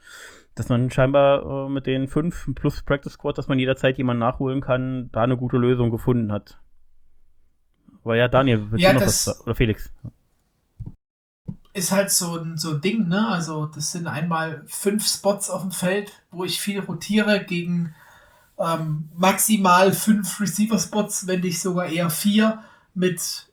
dass man scheinbar äh, mit den fünf plus Practice Squad, dass man jederzeit jemanden nachholen kann, da eine gute Lösung gefunden hat. Aber ja, Daniel, willst Ja, du noch was oder Felix? Ist halt so ein, so ein Ding, ne? Also, das sind einmal fünf Spots auf dem Feld, wo ich viel rotiere gegen ähm, maximal fünf Receiver-Spots, wenn nicht sogar eher vier, mit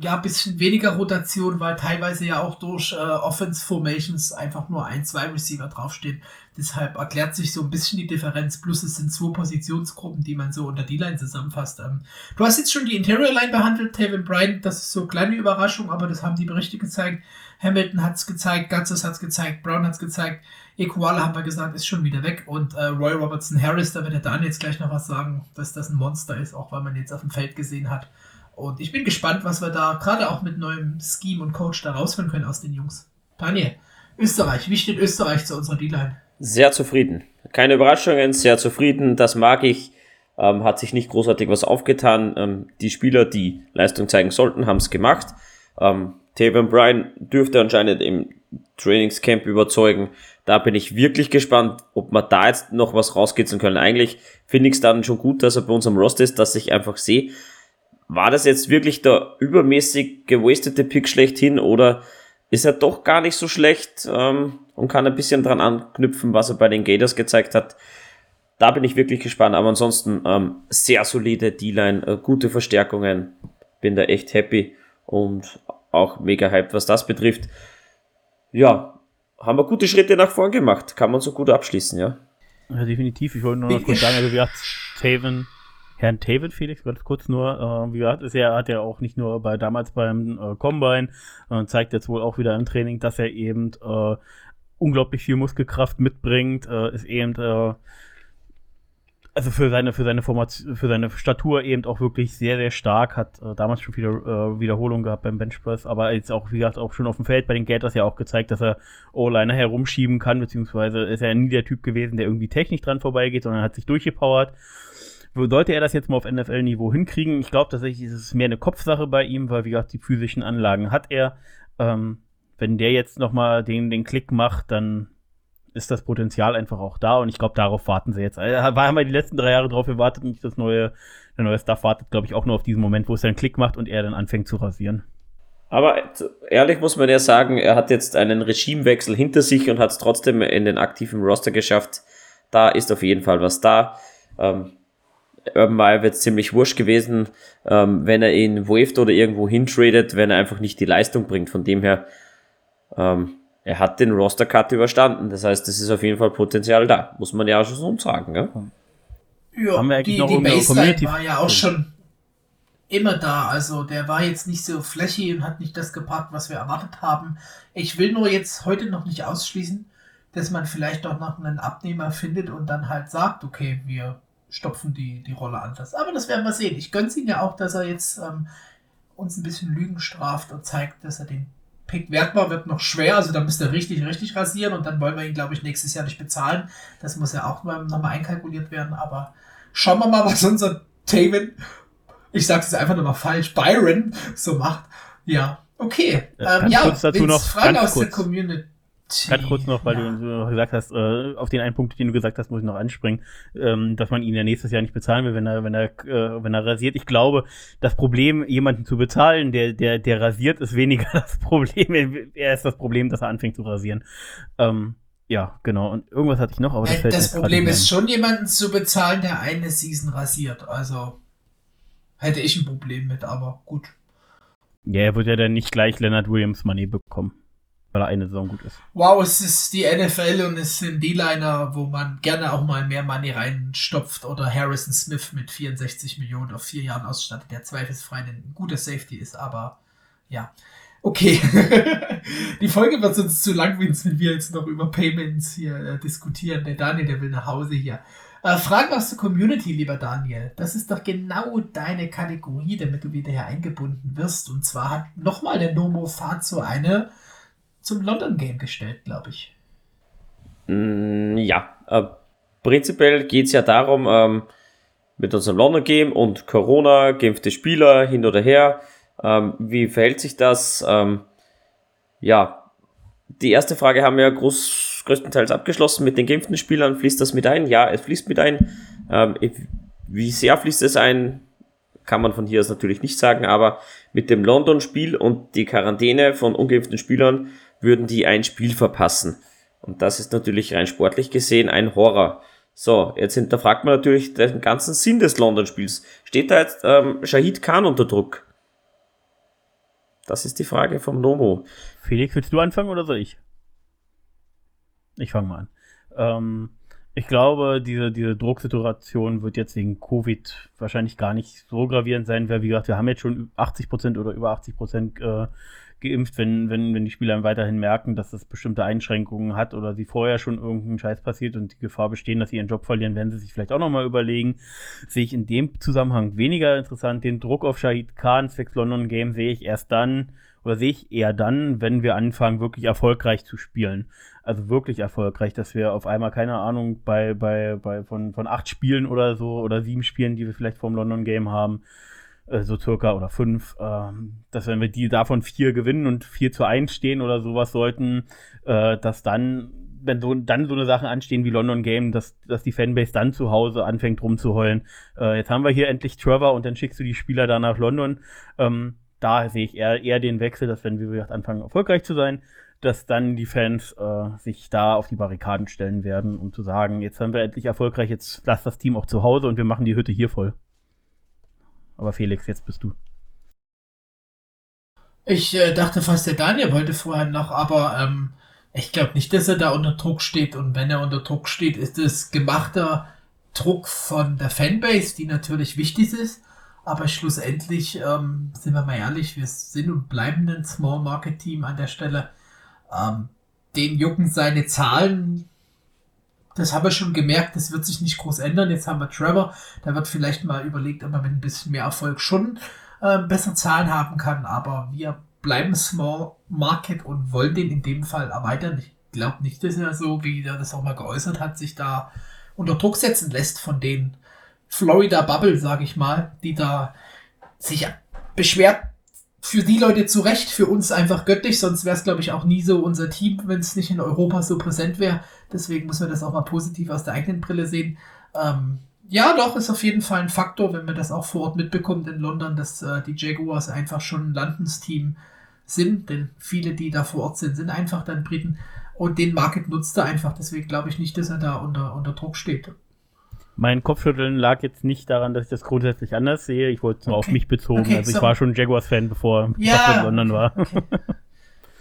ja, bisschen weniger Rotation, weil teilweise ja auch durch äh, Offense-Formations einfach nur ein, zwei Receiver draufstehen. Deshalb erklärt sich so ein bisschen die Differenz. Plus es sind zwei Positionsgruppen, die man so unter die Line zusammenfasst. Ähm, du hast jetzt schon die Interior Line behandelt, Taven Bryan, das ist so eine kleine Überraschung, aber das haben die Berichte gezeigt. Hamilton hat es gezeigt, Gutzes hat es gezeigt, Brown hat es gezeigt, Equala haben wir gesagt, ist schon wieder weg und äh, Roy Robertson Harris, da wird der Dan jetzt gleich noch was sagen, dass das ein Monster ist, auch weil man jetzt auf dem Feld gesehen hat. Und ich bin gespannt, was wir da gerade auch mit neuem Scheme und Coach da rausholen können aus den Jungs. Daniel, Österreich, wie steht Österreich zu unserer D-Line? Sehr zufrieden. Keine Überraschungen, sehr zufrieden. Das mag ich. Ähm, hat sich nicht großartig was aufgetan. Ähm, die Spieler, die Leistung zeigen sollten, haben es gemacht. Ähm, Taven Bryan dürfte anscheinend im Trainingscamp überzeugen. Da bin ich wirklich gespannt, ob man da jetzt noch was rauskitzeln können. Eigentlich finde ich es dann schon gut, dass er bei uns am Rost ist, dass ich einfach sehe, war das jetzt wirklich der übermäßig gewastete Pick schlechthin oder ist er doch gar nicht so schlecht ähm, und kann ein bisschen dran anknüpfen, was er bei den Gators gezeigt hat. Da bin ich wirklich gespannt, aber ansonsten ähm, sehr solide D-Line, äh, gute Verstärkungen, bin da echt happy und auch mega hyped, was das betrifft. Ja, haben wir gute Schritte nach vorn gemacht, kann man so gut abschließen, ja. Ja, definitiv. Ich wollte nur noch kurz sagen, also wie gesagt, Taven, Herrn Taven, Felix, ganz kurz nur, äh, wie gesagt, ist er, hat er auch nicht nur bei damals beim äh, Combine, äh, zeigt jetzt wohl auch wieder im Training, dass er eben äh, unglaublich viel Muskelkraft mitbringt, äh, ist eben äh, also für seine, für seine Formation, für seine Statur eben auch wirklich sehr, sehr stark, hat äh, damals schon viele äh, Wiederholungen gehabt beim Benchpress, aber jetzt auch, wie gesagt, auch schon auf dem Feld bei den Gators ja auch gezeigt, dass er O-Liner herumschieben kann, beziehungsweise ist er nie der Typ gewesen, der irgendwie technisch dran vorbeigeht, sondern hat sich durchgepowert. Sollte er das jetzt mal auf NFL-Niveau hinkriegen? Ich glaube tatsächlich, ist es mehr eine Kopfsache bei ihm, weil, wie gesagt, die physischen Anlagen hat er. Ähm, wenn der jetzt nochmal den, den Klick macht, dann ist das Potenzial einfach auch da und ich glaube, darauf warten sie jetzt. Also, haben wir die letzten drei Jahre drauf gewartet und das neue, der neue Stuff wartet, glaube ich, auch nur auf diesen Moment, wo es dann Klick macht und er dann anfängt zu rasieren. Aber ehrlich muss man ja sagen, er hat jetzt einen Regimewechsel hinter sich und hat es trotzdem in den aktiven Roster geschafft. Da ist auf jeden Fall was da. Ähm, Urban Meyer wird ziemlich wurscht gewesen, ähm, wenn er ihn waved oder irgendwo hintradet, wenn er einfach nicht die Leistung bringt. Von dem her, ähm, er hat den Roster-Cut überstanden. Das heißt, es ist auf jeden Fall Potenzial da. Muss man ja auch schon so sagen. Ja? Ja, Haben wir eigentlich die, noch die Baseline Community- war ja auch schon immer da. Also der war jetzt nicht so flächig und hat nicht das gepackt, was wir erwartet haben. Ich will nur jetzt heute noch nicht ausschließen, dass man vielleicht doch noch einen Abnehmer findet und dann halt sagt, okay, wir stopfen die, die Rolle anders. Aber das werden wir sehen. Ich gönn's ihm ja auch, dass er jetzt ähm, uns ein bisschen Lügen straft und zeigt, dass er den Pick wert war, wird noch schwer. Also da müsste er richtig, richtig rasieren und dann wollen wir ihn, glaube ich, nächstes Jahr nicht bezahlen. Das muss ja auch nochmal einkalkuliert werden. Aber schauen wir mal, was unser Taven, ich sage es einfach nochmal falsch, Byron so macht. Ja, okay. Ja, Ähm, ja, dazu noch, Fragen aus der kurz. Community. Ganz kurz noch, weil ja. du gesagt hast, äh, auf den einen Punkt, den du gesagt hast, muss ich noch anspringen, ähm, dass man ihn ja nächstes Jahr nicht bezahlen will, wenn er, wenn er, äh, wenn er rasiert. Ich glaube, das Problem, jemanden zu bezahlen, der, der, der rasiert, ist weniger das Problem. Er ist das Problem, dass er anfängt zu rasieren. Ähm, ja, genau. Und irgendwas hatte ich noch, aber das fällt Das Problem ist schon, jemanden zu bezahlen, der eine Season rasiert. Also hätte ich ein Problem mit, aber gut. Ja, er wird ja dann nicht gleich Leonard Williams Money bekommen, weil er eine Saison gut ist. Wow, es ist die NFL und es sind D-Liner, wo man gerne auch mal mehr Money reinstopft oder Harrison Smith mit 64 Millionen auf vier Jahren ausstattet, der zweifelsfrei ein guter Safety ist, aber ja. Okay. die Folge wird sonst zu lang, wenn wir jetzt noch über Payments hier äh, diskutieren. Der Daniel, der will nach Hause hier. Äh, Fragen aus der Community, lieber Daniel. Das ist doch genau deine Kategorie, damit du wieder hier eingebunden wirst. Und zwar hat nochmal der Nomo Fazo eine zum London Game gestellt, glaube ich. Mm, Ja, äh, prinzipiell geht es ja darum, ähm, mit unserem London Game und Corona, geimpfte Spieler hin oder her, ähm, wie verhält sich das? Ähm, ja, die erste Frage haben wir groß, größtenteils abgeschlossen mit den geimpften Spielern. Fließt das mit ein? Ja, es fließt mit ein. Ähm, wie sehr fließt es ein? Kann man von hier aus natürlich nicht sagen, aber mit dem London-Spiel und die Quarantäne von ungeimpften Spielern würden die ein Spiel verpassen. Und das ist natürlich rein sportlich gesehen ein Horror. So, jetzt hinterfragt man natürlich den ganzen Sinn des London-Spiels. Steht da jetzt ähm, Shahid Khan unter Druck? Das ist die Frage vom Nomo. Felix, willst du anfangen oder soll ich? Ich fange mal an. Ähm, ich glaube, diese, diese Drucksituation wird jetzt wegen Covid wahrscheinlich gar nicht so gravierend sein, weil, wie gesagt, wir haben jetzt schon 80% oder über 80% äh, geimpft, wenn, wenn, wenn die Spieler weiterhin merken, dass es bestimmte Einschränkungen hat oder sie vorher schon irgendein Scheiß passiert und die Gefahr bestehen, dass sie ihren Job verlieren, werden sie sich vielleicht auch nochmal überlegen. Sehe ich in dem Zusammenhang weniger interessant. Den Druck auf Shahid Khan, Fix London Game, sehe ich erst dann, oder sehe ich eher dann, wenn wir anfangen, wirklich erfolgreich zu spielen. Also wirklich erfolgreich, dass wir auf einmal, keine Ahnung, bei, bei, bei von, von acht Spielen oder so oder sieben Spielen, die wir vielleicht vom London Game haben, äh, so circa oder fünf, ähm, dass wenn wir die davon vier gewinnen und vier zu eins stehen oder sowas sollten, äh, dass dann, wenn so, dann so eine Sachen anstehen wie London Game, dass, dass die Fanbase dann zu Hause anfängt rumzuheulen. Äh, jetzt haben wir hier endlich Trevor und dann schickst du die Spieler da nach London. Ähm, da sehe ich eher, eher den Wechsel, dass wenn wir gesagt, anfangen, erfolgreich zu sein, dass dann die Fans äh, sich da auf die Barrikaden stellen werden, um zu sagen, jetzt haben wir endlich erfolgreich, jetzt lass das Team auch zu Hause und wir machen die Hütte hier voll. Aber Felix, jetzt bist du. Ich äh, dachte fast, der Daniel wollte vorher noch, aber ähm, ich glaube nicht, dass er da unter Druck steht. Und wenn er unter Druck steht, ist es gemachter Druck von der Fanbase, die natürlich wichtig ist. Aber schlussendlich, ähm, sind wir mal ehrlich, wir sind und bleiben ein Small Market Team an der Stelle. Ähm, den jucken seine Zahlen. Das haben wir schon gemerkt, das wird sich nicht groß ändern. Jetzt haben wir Trevor, da wird vielleicht mal überlegt, ob man mit ein bisschen mehr Erfolg schon äh, bessere Zahlen haben kann. Aber wir bleiben Small Market und wollen den in dem Fall erweitern. Ich glaube nicht, dass er so, wie er das auch mal geäußert hat, sich da unter Druck setzen lässt von den Florida Bubble, sage ich mal, die da sich beschwert. Für die Leute zu Recht, für uns einfach göttlich, sonst wäre es, glaube ich, auch nie so unser Team, wenn es nicht in Europa so präsent wäre. Deswegen muss man das auch mal positiv aus der eigenen Brille sehen. Ähm, ja, doch, ist auf jeden Fall ein Faktor, wenn man das auch vor Ort mitbekommt in London, dass äh, die Jaguars einfach schon ein Landensteam sind, denn viele, die da vor Ort sind, sind einfach dann Briten und den Market nutzt er einfach. Deswegen glaube ich nicht, dass er da unter, unter Druck steht. Mein Kopfschütteln lag jetzt nicht daran, dass ich das grundsätzlich anders sehe. Ich wollte es nur Okay. auf mich bezogen. Okay, also ich so. war schon Jaguars-Fan, bevor Ja, das in London war. Okay.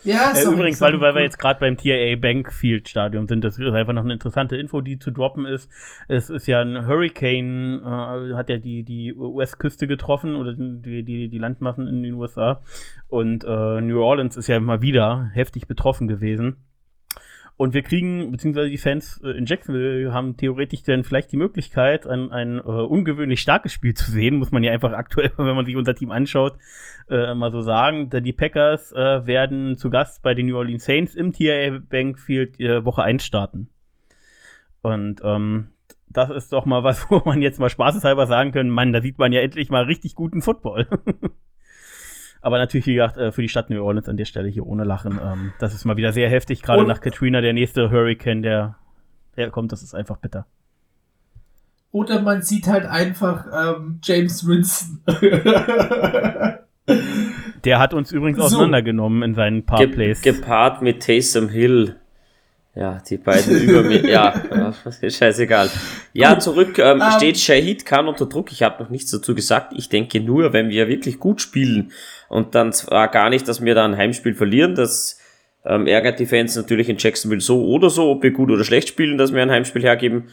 Ja, äh, übrigens, weil, du, weil wir jetzt gerade beim TIA Bankfield Stadion sind, das ist einfach noch eine interessante Info, die zu droppen ist. Es ist ja ein Hurricane, äh, hat ja die, die US-Küste getroffen oder die, die, die Landmassen in den USA. Und äh, New Orleans ist ja mal wieder heftig betroffen gewesen. Und wir kriegen, beziehungsweise die Fans äh, in Jacksonville haben theoretisch dann vielleicht die Möglichkeit, ein, ein äh, ungewöhnlich starkes Spiel zu sehen, muss man ja einfach aktuell, wenn man sich unser Team anschaut, äh, mal so sagen. Denn die Packers äh, werden zu Gast bei den New Orleans Saints im TIA Bankfield äh, Woche 1 starten. Und ähm, das ist doch mal was, wo man jetzt mal spaßeshalber sagen können, Mann, da sieht man ja endlich mal richtig guten Football. Aber natürlich, wie gesagt, äh, für die Stadt New Orleans an der Stelle hier ohne Lachen. Ähm, das ist mal wieder sehr heftig, gerade nach Katrina, der nächste Hurricane, der, der kommt, das ist einfach bitter. Oder man sieht halt einfach ähm, James Winston. der hat uns übrigens so. auseinandergenommen in seinen paar Ge Plays. Gepaart mit Taysom Hill. Ja, die beiden über mir. Ja, ja, scheißegal. Ja, zurück ähm, um, ähm. steht Shahid Khan unter Druck. Ich habe noch nichts dazu gesagt. Ich denke nur, wenn wir wirklich gut spielen und dann zwar gar nicht, dass wir da ein Heimspiel verlieren, das ähm, ärgert die Fans natürlich in Jacksonville so oder so, ob wir gut oder schlecht spielen, dass wir ein Heimspiel hergeben.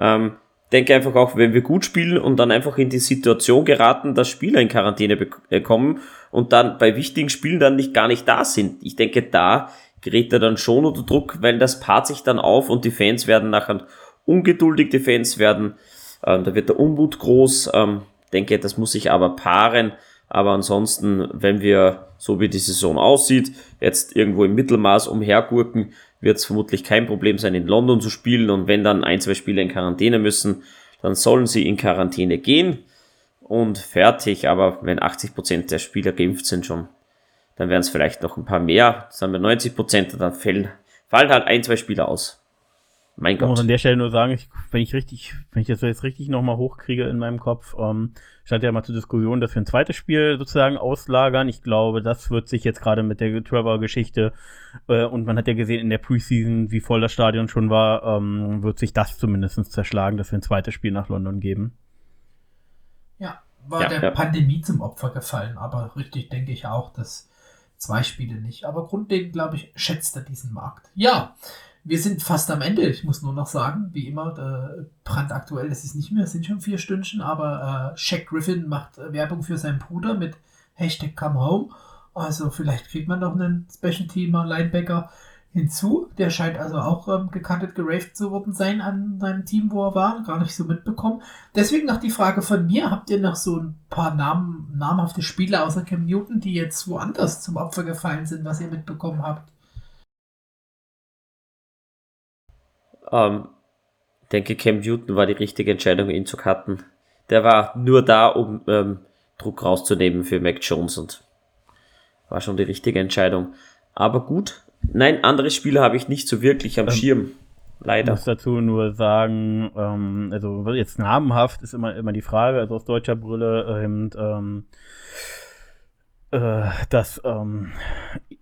Ähm, denke einfach auch, wenn wir gut spielen und dann einfach in die Situation geraten, dass Spieler in Quarantäne bekommen und dann bei wichtigen Spielen dann nicht gar nicht da sind. Ich denke, da gerät er dann schon unter Druck, weil das paart sich dann auf und die Fans werden nachher ungeduldig, die Fans werden, äh, da wird der Unmut groß. Ähm, denke, das muss sich aber paaren. Aber ansonsten, wenn wir, so wie die Saison aussieht, jetzt irgendwo im Mittelmaß umhergurken, wird es vermutlich kein Problem sein, in London zu spielen. Und wenn dann ein, zwei Spieler in Quarantäne müssen, dann sollen sie in Quarantäne gehen und fertig. Aber wenn 80% der Spieler geimpft sind schon, dann wären es vielleicht noch ein paar mehr. Das haben wir 90 Prozent, dann fallen, fallen halt ein, zwei Spieler aus. Mein Gott. Ich muss an der Stelle nur sagen, ich, wenn ich richtig, wenn ich das jetzt richtig nochmal hochkriege in meinem Kopf, ähm, stand ja mal zur Diskussion, dass wir ein zweites Spiel sozusagen auslagern. Ich glaube, das wird sich jetzt gerade mit der Trevor-Geschichte äh, und man hat ja gesehen in der Preseason, wie voll das Stadion schon war, ähm, wird sich das zumindest zerschlagen, dass wir ein zweites Spiel nach London geben. Ja, war ja, der ja. Pandemie zum Opfer gefallen, aber richtig denke ich auch, dass Zwei Spiele nicht. Aber grundlegend, glaube ich, schätzt er diesen Markt. Ja, wir sind fast am Ende. Ich muss nur noch sagen, wie immer, äh, brandaktuell ist es nicht mehr, es sind schon vier Stündchen, aber äh, Shaq Griffin macht äh, Werbung für seinen Bruder mit Hashtag Come Home. Also vielleicht kriegt man noch einen Special Teamer, Linebacker hinzu. Der scheint also auch ähm, gecuttet, geraved zu worden sein an seinem Team, wo er war. Gar nicht so mitbekommen. Deswegen noch die Frage von mir. Habt ihr noch so ein paar Namen, namhafte Spieler außer Cam Newton, die jetzt woanders zum Opfer gefallen sind, was ihr mitbekommen habt? Ähm, denke, Cam Newton war die richtige Entscheidung, ihn zu cutten. Der war nur da, um ähm, Druck rauszunehmen für Mac Jones und war schon die richtige Entscheidung. Aber gut, Nein, andere Spiele habe ich nicht so wirklich am ähm, Schirm. Leider. Ich muss dazu nur sagen, ähm, also jetzt namenhaft ist immer, immer die Frage, also aus deutscher Brille, ähm, ähm, äh, dass ähm,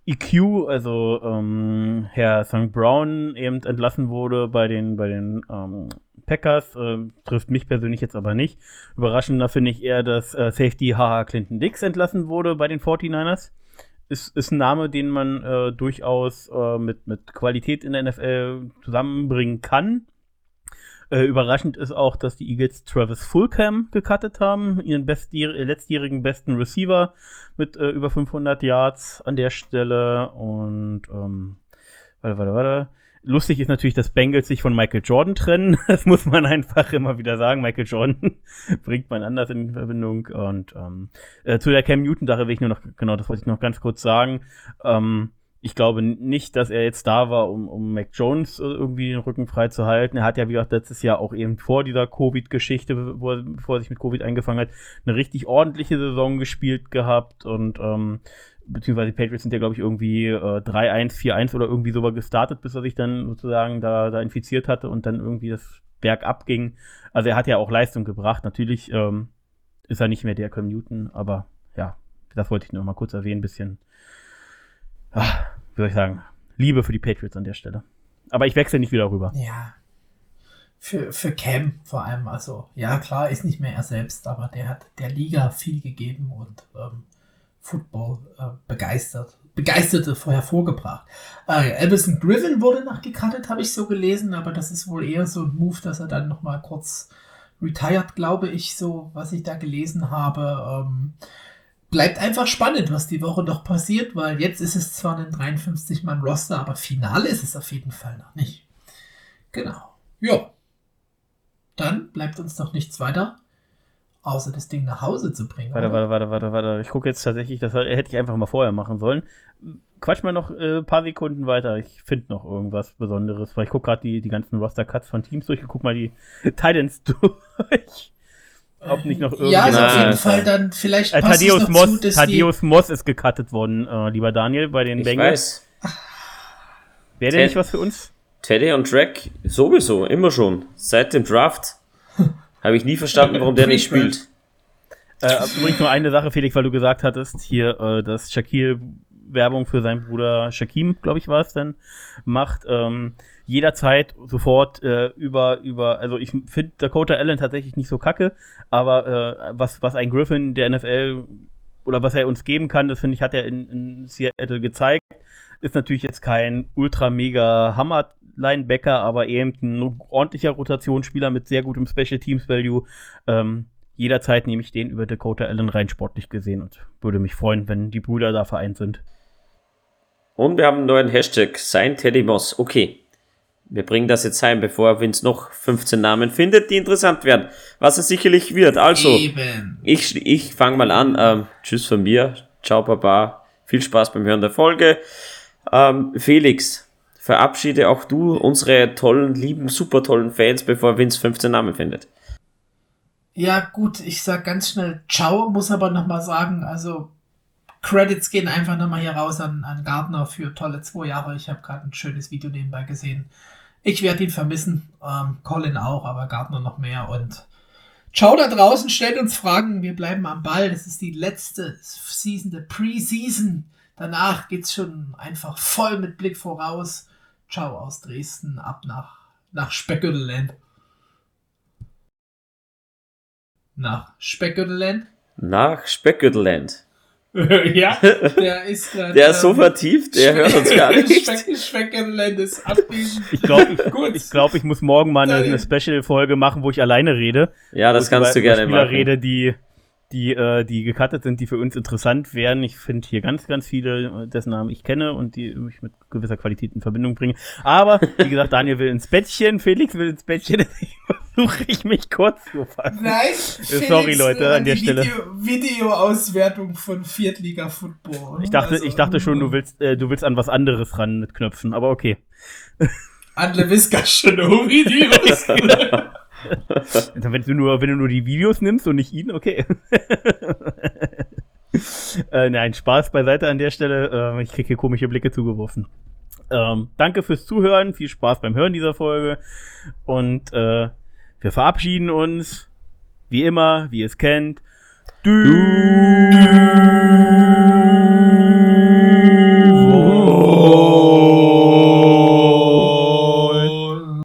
EQ, also ähm, Herr St. Brown eben entlassen wurde bei den, bei den ähm, Packers, äh, trifft mich persönlich jetzt aber nicht. Überraschender finde ich eher, dass äh, Safety Haha Clinton Dix entlassen wurde bei den 49ers ist, ist ein Name, den man äh, durchaus äh, mit, mit Qualität in der NFL zusammenbringen kann. Äh, überraschend ist auch, dass die Eagles Travis Fulcam gecuttet haben, ihren letztjährigen besten Receiver mit äh, über 500 Yards an der Stelle. Und, ähm, warte, warte, warte. Lustig ist natürlich, dass Bengals sich von Michael Jordan trennen. Das muss man einfach immer wieder sagen. Michael Jordan bringt man anders in Verbindung. Und ähm, äh, zu der Cam Newton-Sache will ich nur noch, genau, das wollte ich noch ganz kurz sagen. Ähm, ich glaube nicht, dass er jetzt da war, um, um Mac Jones äh, irgendwie den Rücken frei zu halten. Er hat ja, wie gesagt, letztes Jahr auch eben vor dieser Covid-Geschichte, wo bevor er sich mit Covid eingefangen hat, eine richtig ordentliche Saison gespielt gehabt und ähm, beziehungsweise die Patriots sind ja, glaube ich, irgendwie äh, 3-1, 4-1 oder irgendwie sogar gestartet, bis er sich dann sozusagen da, da infiziert hatte und dann irgendwie das Berg abging. Also er hat ja auch Leistung gebracht. Natürlich ähm, ist er nicht mehr der Cam Newton, aber ja, das wollte ich nur mal kurz erwähnen, ein bisschen, ach, wie soll ich sagen, Liebe für die Patriots an der Stelle. Aber ich wechsle nicht wieder rüber. Ja. Für, für Cam vor allem, also ja klar, ist nicht mehr er selbst, aber der hat der Liga viel gegeben und ähm, Football äh, begeistert. Begeisterte hervorgebracht. Äh, Alberson Griffin wurde nachgekattet, habe ich so gelesen, aber das ist wohl eher so ein Move, dass er dann nochmal kurz retired, glaube ich, so, was ich da gelesen habe. Ähm, bleibt einfach spannend, was die Woche noch passiert, weil jetzt ist es zwar ein 53-Mann-Roster, aber Finale ist es auf jeden Fall noch nicht. Genau. Ja. Dann bleibt uns noch nichts weiter, außer das Ding nach Hause zu bringen. Warte, warte, warte, warte, warte. Ich gucke jetzt tatsächlich, das hätte ich einfach mal vorher machen sollen. Quatsch mal noch ein äh, paar Sekunden weiter. Ich finde noch irgendwas Besonderes, weil ich gucke gerade die, die ganzen Roster-Cuts von Teams durch. Ich gucke mal die Titans durch. Ob nicht noch irgendwas. Ja, also auf jeden Fall dann vielleicht. Äh, Thaddeus, Moss, zu, Thaddeus Moss ist gecuttet worden, äh, lieber Daniel, bei den ich Bengals. Wäre der nicht was für uns? Teddy und Drake sowieso, immer schon. Seit dem Draft habe ich nie verstanden, warum der nicht spielt. Äh, übrigens nur eine Sache, Felix, weil du gesagt hattest, hier, äh, dass Shaquille Werbung für seinen Bruder Shaquem, glaube ich, war es dann, macht. Ähm, jederzeit sofort äh, über, über, also ich finde Dakota Allen tatsächlich nicht so kacke, aber äh, was, was ein Griffin der NFL oder was er uns geben kann, das finde ich, hat er in, in Seattle gezeigt. Ist natürlich jetzt kein ultra mega Hammer Linebacker, aber eben ein ordentlicher Rotationsspieler mit sehr gutem Special Teams Value. Ähm, jederzeit nehme ich den über Dakota Allen rein sportlich gesehen und würde mich freuen, wenn die Brüder da vereint sind. Und wir haben einen neuen Hashtag, sein Teddy Moss. Okay. Wir bringen das jetzt heim, bevor Vince noch 15 Namen findet, die interessant werden. Was es sicherlich wird. Also, Eben. ich, ich fange mal an. Ähm, tschüss von mir. Ciao, Papa. Viel Spaß beim Hören der Folge. Ähm, Felix, verabschiede auch du unsere tollen, lieben, super tollen Fans, bevor Vince 15 Namen findet. Ja, gut, ich sag ganz schnell Ciao, muss aber nochmal sagen, also Credits gehen einfach nochmal hier raus an, an Gardner für tolle zwei Jahre. Ich habe gerade ein schönes Video nebenbei gesehen. Ich werde ihn vermissen, ähm, Colin auch, aber Gardner noch mehr. Und ciao da draußen, stellt uns Fragen. Wir bleiben am Ball. Das ist die letzte Season, der Preseason. Danach geht's schon einfach voll mit Blick voraus. Ciao aus Dresden, ab nach, nach Speckgürtelland. Nach Speckgürtelland? Nach Speckgürtelland. ja, der ist grad, Der ist so vertieft, der hört uns gar nicht. Ist abwesend. Ich glaube, ich, ich, glaub, ich muss morgen mal eine, eine Special-Folge machen, wo ich alleine rede. Ja, das kannst du gerne Spieler machen. rede, die die, äh, die gecuttet sind, die für uns interessant wären. Ich finde hier ganz, ganz viele, äh, dessen Namen ich kenne und die mich mit gewisser Qualität in Verbindung bringen. Aber, wie gesagt, Daniel will ins Bettchen, Felix will ins Bettchen, versuche ich mich kurz zu fassen. Nein, äh, Felix, Sorry, Leute, an der Stelle. Videoauswertung von Viertliga-Football. Ich dachte, also, ich dachte schon, du willst, äh, du willst an was anderes ran mit Knöpfen, aber okay. An Leviska schon Videos. wenn, du nur, wenn du nur die Videos nimmst und nicht ihn, okay. äh, nein, Spaß beiseite an der Stelle. Äh, ich kriege hier komische Blicke zugeworfen. Ähm, danke fürs Zuhören, viel Spaß beim Hören dieser Folge und äh, wir verabschieden uns, wie immer, wie ihr es kennt. Du